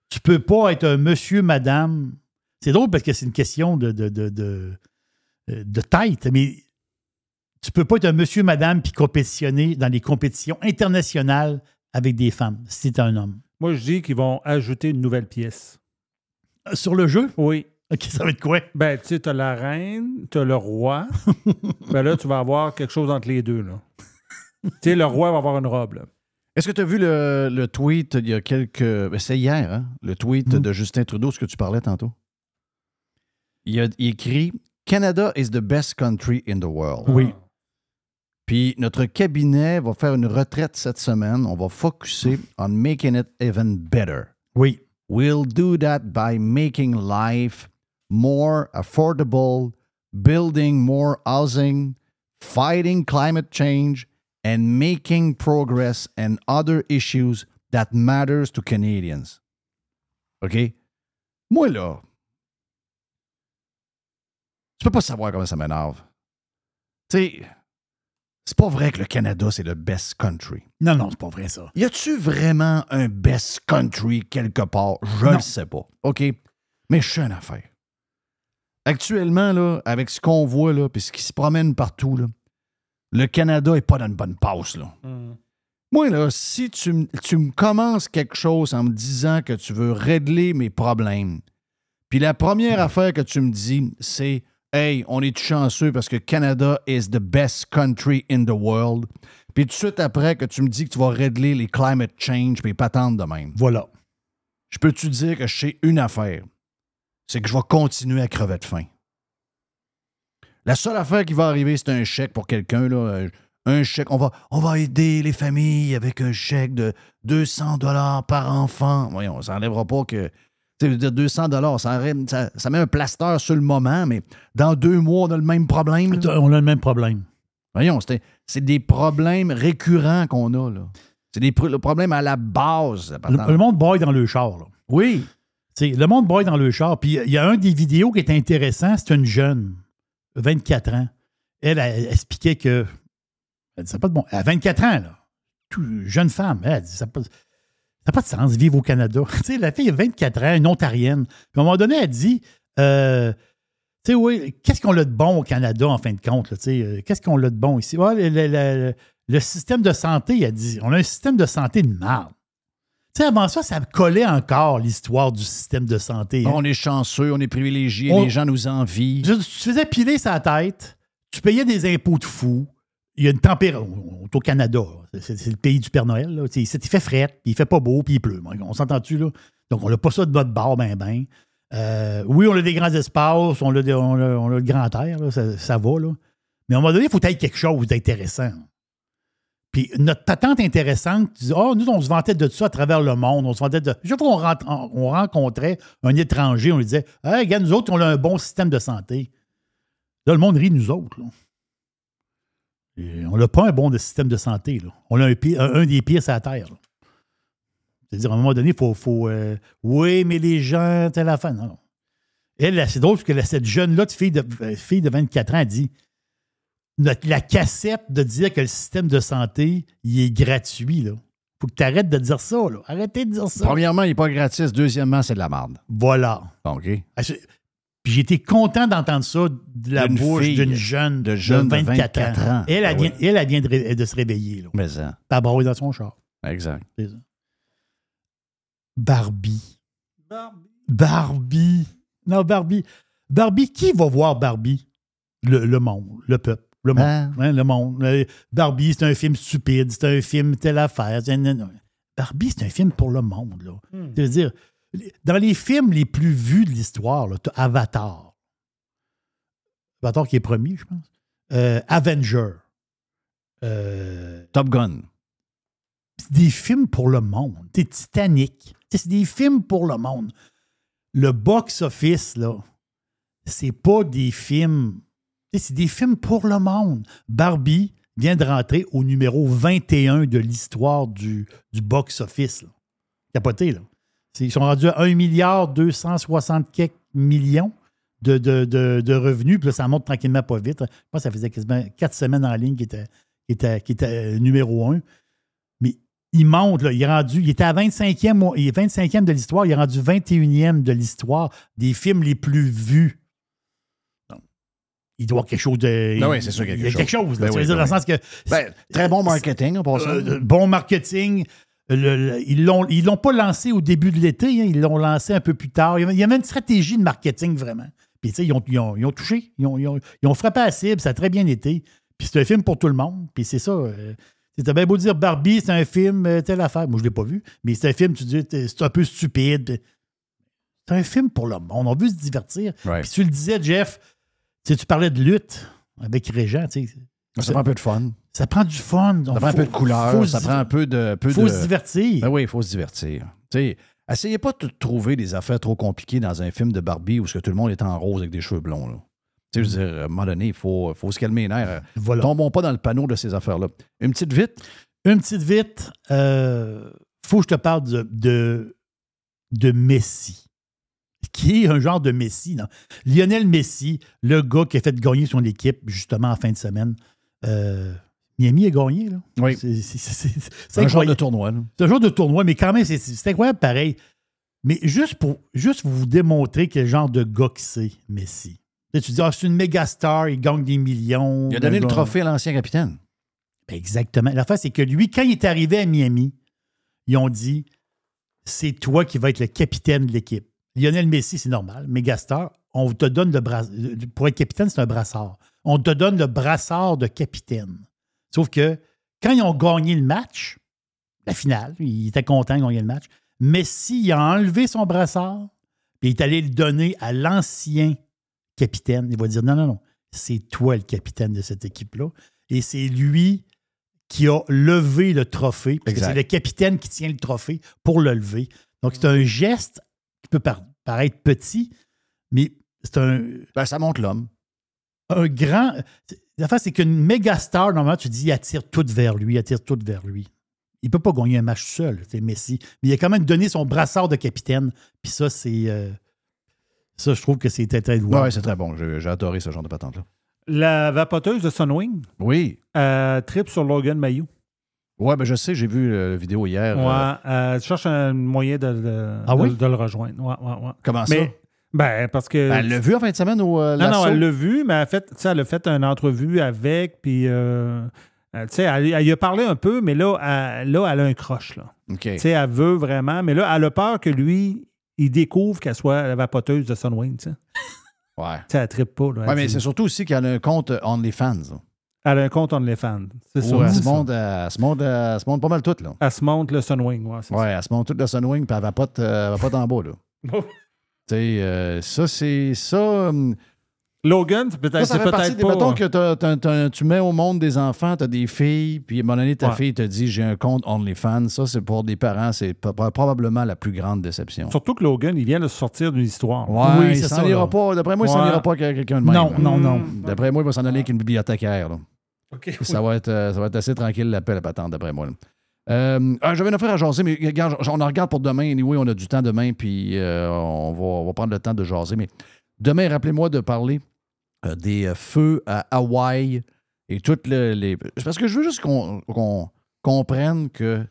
Tu peux pas être un monsieur, madame. C'est drôle parce que c'est une question de, de, de, de, de tête, mais tu peux pas être un monsieur, madame puis compétitionner dans les compétitions internationales avec des femmes si tu es un homme. Moi, je dis qu'ils vont ajouter une nouvelle pièce. Euh, Sur le jeu? Oui. OK, ça va être quoi? Ben, tu sais, t'as la reine, t'as le roi. ben là, tu vas avoir quelque chose entre les deux, là. tu sais, le roi va avoir une robe, là. Est-ce que tu as vu le, le tweet il y a quelques. ben, c'est hier, hein? Le tweet Mhm. de Justin Trudeau, ce que tu parlais tantôt? Il a il écrit Canada is the best country in the world. Oui. Puis notre cabinet va faire une retraite cette semaine. On va focuser on making it even better. Oui. We'll do that by making life more affordable, building more housing, fighting climate change, and making progress and other issues that matters to Canadians. OK? Moi, là, tu peux pas savoir comment ça m'énerve. Tu sais, c'est pas vrai que le Canada, c'est le best country. Non, non, c'est pas vrai ça. Y a-tu vraiment un best country quelque part? Je le sais pas. OK? Mais je suis une affaire. Actuellement, là, avec ce qu'on voit, là, puis ce qui se promène partout, là, le Canada est pas dans une bonne passe, là. Moi, là, si tu, me commences quelque chose en me disant que tu veux régler mes problèmes, puis la première affaire que tu me dis, c'est Hey, on est chanceux parce que Canada is the best country in the world. Puis tout de suite après que tu me dis que tu vas régler les climate change puis patentes de même. Voilà. Je peux te dire que je sais une affaire? C'est que je vais continuer à crever de faim. La seule affaire qui va arriver, c'est un chèque pour quelqu'un, là. euh, Un chèque. On va, on va aider les familles avec un chèque de 200 dollars par enfant. Voyons, ça n'enlèvera pas que. Dire, 200 dollars, ça, ça, ça met un plaster sur le moment, mais dans deux mois, on a le même problème. là. On a le même problème. Voyons, c'est des problèmes récurrents qu'on a, là. C'est des pro- problèmes à la base. Le, le monde boy dans le char. Là. Oui. Le monde boy dans le char. Puis il y a un des vidéos qui est intéressant, c'est une jeune, 24 ans. Elle, elle, elle expliquait que. Elle dit, ça n'a pas de bon. À 24 ans, là, tout- jeune femme, elle dit, ça n'a pas, n'a pas de sens vivre au Canada. sais, la fille a 24 ans, une Ontarienne. Puis à un moment donné, elle dit euh, Tu sais, oui, qu'est-ce qu'on a de bon au Canada, en fin de compte? euh, qu'est-ce qu'on a de bon ici? Ouais, le, le- le- le système de santé, elle dit On a un système de santé de merde. Tu sais, avant ça, ça collait encore l'histoire du système de santé. hein. On est chanceux, on est privilégiés, On- les gens nous envient. Tu faisais piler sa tête, tu payais des impôts de fou. Il y a une température. On est au Canada. C'est le pays du Père Noël. Il fait fret, puis il fait pas beau, puis il pleut. On s'entend-tu, là? Donc, on n'a pas ça de notre bord, ben, ben. Euh, oui, on a des grands espaces, on a, le grand air, ça, va, là. Mais à un moment donné, il faut être quelque chose d'intéressant. Puis notre patente intéressante, tu dis, oh, nous, on se vantait de ça à travers le monde. On se vantait de. Chaque fois qu'on rencontrait un étranger, on lui disait, hey, gars, nous autres, on a un bon système de santé. Là, le monde rit de nous autres. là. Et on n'a pas un bon de système de santé. Là. On a un, pire- un- un des pires sur la Terre. là. C'est-à-dire, à un moment donné, il faut. faut, euh, oui, mais les gens, telle affaire. Non, non. Elle, là, c'est drôle parce que là, cette jeune-là, fille de, euh, fille de 24 ans, elle dit notre- la cassette de dire que le système de santé, il est gratuit. Il faut que tu arrêtes de dire ça. Là. Arrêtez de dire ça. Premièrement, il n'est pas gratis. Deuxièmement, c'est de la merde. Voilà. OK. Puis j'ai été content d'entendre ça de la bouche d'une jeune de jeune de 24, 24 ans. ans. Elle, elle, vient, ouais. elle, elle vient de, se réveiller. Là. Mais ça. Pas dans son char. Exact. Ça. Barbie. Barbie. Non, Barbie. Barbie, qui va voir Barbie? Le, le monde, le peuple. Le monde. Ah. Hein, le monde. Le- Barbie, c'est un film stupide, c'est un film telle affaire. Barbie, c'est un film pour le monde. Là. Hmm. C'est-à-dire, dans les films les plus vus de l'histoire, tu as Avatar. Avatar qui est premier, je pense. Euh, Avenger. Euh, Top Gun. c'est des films pour le monde. C'est Titanic. C'est des films pour le monde. Le box-office, là, c'est pas des films. C'est des films pour le monde. Barbie vient de rentrer au numéro 21 de l'histoire du, du box-office. Capoté, là. Ils sont rendus à 1 milliard 260 quelques millions de, de, de- de revenus. Puis là, ça monte tranquillement pas vite. Je pense que ça faisait quasiment quatre semaines en ligne qui était, était, était euh, numéro 1 mais il monte, là, il est rendu, il était à 25e, au- il est 25e de l'histoire, il est rendu 21e de l'histoire des films les plus vus. Il doit quelque chose de. Ben oui, c'est sûr il qu'il y a quelque chose. là, Ben oui, dire, ben dans le sens que. Ben, très bon marketing, en passant. Euh, bon marketing. Le- le- ils l'ont ils l'ont pas lancé au début de l'été, hein, ils l'ont lancé un peu plus tard. Il y avait- une stratégie de marketing vraiment. Puis tu sais, ils ont, ils ont- ils ont touché, ils ont, ils ont- ils ont frappé à la cible, ça a très bien été. Puis c'est un film pour tout le monde. Puis c'est ça. euh, c'était bien beau dire Barbie, c'est un film, euh, telle affaire. Moi, je ne l'ai pas vu, mais c'est un film, tu dis, c'est un peu stupide. C'est un film pour le monde. On veut se divertir. Puis tu le disais, Jeff, tu parlais de lutte avec Régent. tu sais. Ça prend un peu de fun. Ça prend du fun. Ça prend un peu de couleur, ça prend un peu de. Il faut se divertir. Ben oui, il faut se divertir. Tu sais, essayez pas de trouver des affaires trop compliquées dans un film de Barbie où ce que tout le monde est en rose avec des cheveux blonds. Là. Tu sais, je veux dire, à un moment donné, il faut, faut se calmer les nerfs. Voilà. Tombons pas dans le panneau de ces affaires-là. Une petite vite? Une petite vite. euh, faut que je te parle de, de, de Messi. Qui est un genre de Messi, non? Lionel Messi, le gars qui a fait gagner son équipe justement en fin de semaine. Euh, Miami a gagné, là. Oui. C'est- un genre de tournoi. C'est un genre de tournoi, mais quand même, c'est- incroyable pareil. Mais juste pour juste vous démontrer quel genre de gars que c'est, Messi. Tu dis, ah, c'est une méga star, il gagne des millions. Il a donné le trophée à l'ancien capitaine. Ben, Exactement. L'affaire, c'est que lui, quand il est arrivé à Miami, ils ont dit c'est toi qui vas être le capitaine de l'équipe. Lionel Messi, c'est normal. Mégastar, on te donne le brassard. Pour être capitaine, c'est un brassard. On te donne le brassard de capitaine. Sauf que quand ils ont gagné le match, la finale, il était content de gagner le match. Messi il a enlevé son brassard, puis il est allé le donner à l'ancien capitaine. Il va dire non, non, non. c'est toi le capitaine de cette équipe-là. Et c'est lui qui a levé le trophée, parce que c'est le capitaine qui tient le trophée pour le lever. Donc, c'est un geste qui peut par- paraître petit, mais c'est un, Ben, ça montre l'homme. Un grand. La face, c'est qu'une méga star, normalement, tu dis, il attire tout vers lui, il attire tout vers lui. Il peut pas gagner un match seul, c'est Messi. Mais il a quand même donné son brassard de capitaine. Puis ça, c'est. euh, ça, je trouve que c'était très Ouais, louable. c'est très bon. J'ai adoré ce genre de patente-là. La vapoteuse de Sunwing Oui. euh, trip sur Logan Mayou. Ouais, ben je sais, j'ai vu euh, la vidéo hier. Ouais, euh, euh, tu cherches un moyen de, de- Ah de- oui? de le rejoindre. Ouais, ouais, ouais. Comment ça? Mais, ben, parce que. Ben, elle l'a vu en fin de semaine au euh, Non, non, elle l'a vu, mais elle a fait, elle a fait une entrevue avec, puis, euh, euh, tu sais, elle, elle y a parlé un peu, mais là, elle, là, elle a un croche, là. OK. Tu sais, elle veut vraiment, mais là, elle a peur que lui, il découvre qu'elle soit la vapoteuse de Sunwing, tu sais. Ouais. Tu sais, elle trippe pas, là. Ouais, Elle mais c'est surtout aussi qu'elle a un compte euh, OnlyFans. Elle a un compte OnlyFans. C'est ça. Ouais, elle, se monte, euh, elle, se monte, euh, elle se monte pas mal toute, là. Elle se monte le Sunwing, ouais, Ouais, elle se monte toute la Sunwing, puis elle vapote, euh, elle vapote en bas, là. ça. Tu sais, euh, ça, c'est ça. hum, Logan, c'est peut-être c'est peut-être pas... Mettons que t'as- t'as- t'as- tu mets au monde des enfants, tu as des filles, puis à un moment donné, ta Ouais. fille te dit j'ai un compte OnlyFans. Ça, c'est pour des parents, c'est probablement la plus grande déception. Surtout que Logan, il vient de sortir d'une histoire. Ouais, Oui, il s'en ça, ira pas. D'après moi, il s'en Ouais. ira pas avec quelqu'un de même. Non, non, non. D'après moi, il va s'en aller avec une bibliothécaire. là. Ça, va être, euh, ça va être assez tranquille, l'appel à patente, d'après moi. là. Euh, ah, J'avais une affaire à jaser, mais on en regarde pour demain. Anyway, on a du temps demain, puis euh, on, va, prendre le temps de jaser. Mais demain, rappelez-moi de parler euh, des euh, feux à Hawaï et toutes le- les. Parce que je veux juste qu'on comprenne que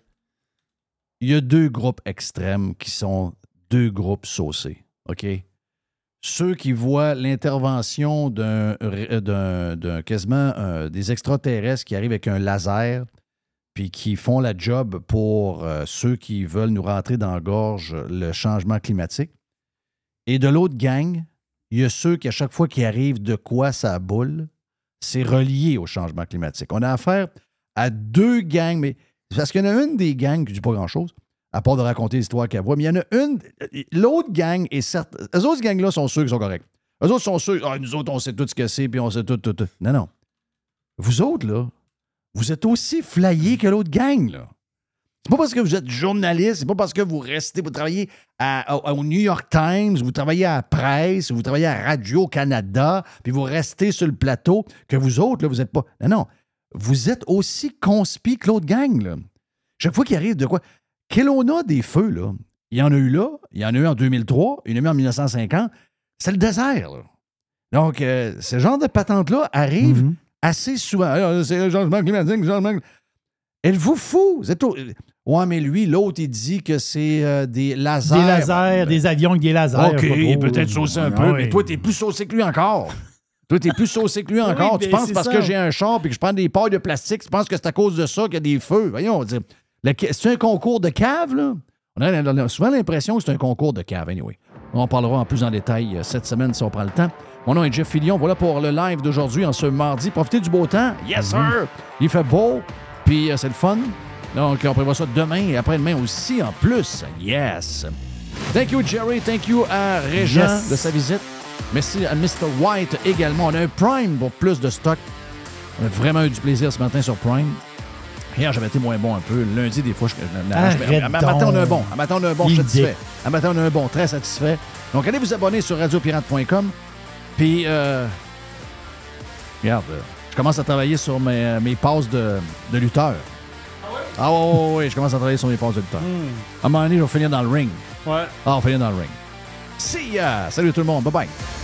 il y a deux groupes extrêmes qui sont deux groupes saucés. OK? Ceux qui voient l'intervention d'un, quasiment des extraterrestres qui arrivent avec un laser puis qui font la job pour euh, ceux qui veulent nous rentrer dans la gorge le changement climatique. Et de l'autre gang, il y a ceux qui, à chaque fois qu'ils arrivent de quoi ça boule, c'est relié au changement climatique. On a affaire à deux gangs, mais parce qu'il y en a une des gangs qui ne dit pas grand-chose, à part de raconter l'histoire qu'elle voit, mais il y en a une, l'autre gang est certes, les autres gangs-là sont ceux qui sont corrects. Les autres sont ceux, ah, nous autres, on sait tout ce que c'est, puis on sait tout, tout, tout. Non, non. Vous autres, là, vous êtes aussi flyés que l'autre gang, là. C'est pas parce que vous êtes journaliste, c'est pas parce que vous restez, vous travaillez au New York Times, vous travaillez à la presse, vous travaillez à Radio-Canada, puis vous restez sur le plateau, que vous autres, là, vous êtes pas. Non, non. Vous êtes aussi conspi que l'autre gang, là. Chaque fois qu'il arrive de quoi? Kelowna des feux, là, il y en a eu là, il y en a eu en 2003, il y en a eu en 1950. C'est le désert, là. Donc, euh, ce genre de patente-là arrive Mhm. Assez souvent. C'est le changement climatique, le changement climatique. Elle vous fout. Vous êtes au- Ouais, mais lui, l'autre, il dit que c'est euh, des lasers. Des lasers, des avions avec des lasers. OK, trop. peut-être saucé un Ah peu, oui. mais toi, t'es plus saucé que lui encore. toi, t'es plus saucé que lui encore. tu ben, penses parce ça. que j'ai un char et que je prends des pailles de plastique, tu penses que c'est à cause de ça qu'il y a des feux? Voyons, le- c'est un concours de cave, là? On a, on a souvent l'impression que c'est un concours de cave, anyway. On en parlera en plus en détail euh, cette semaine si on prend le temps. Mon nom est Jeff Fillion. Voilà pour le live d'aujourd'hui en ce mardi. Profitez du beau temps. Yes, sir! Il fait beau, puis euh, c'est le fun. Donc, on prévoit ça demain et après-demain aussi en plus. Yes! Thank you, Jerry. Thank you à Régent Yes. de sa visite. Merci à Mr. White également. On a un Prime pour plus de stock. On a vraiment eu du plaisir ce matin sur Prime. Hier, j'avais été moins bon un peu. Lundi, des fois, je. Arrête À matin, on a un bon. À matin, on a un bon, satisfait. À matin, on a un bon, très satisfait. Donc, allez vous abonner sur radiopirate.com. Puis, euh, regarde, euh, je commence à travailler sur mes, euh, mes passes de, de lutteur. Ah oui, oui, oui, je commence à travailler sur mes passes de lutteur. À un moment donné, je vais finir dans le ring. Ouais. Ah, on va finir dans le ring. See ya! Salut tout le monde. Bye-bye. Évasion.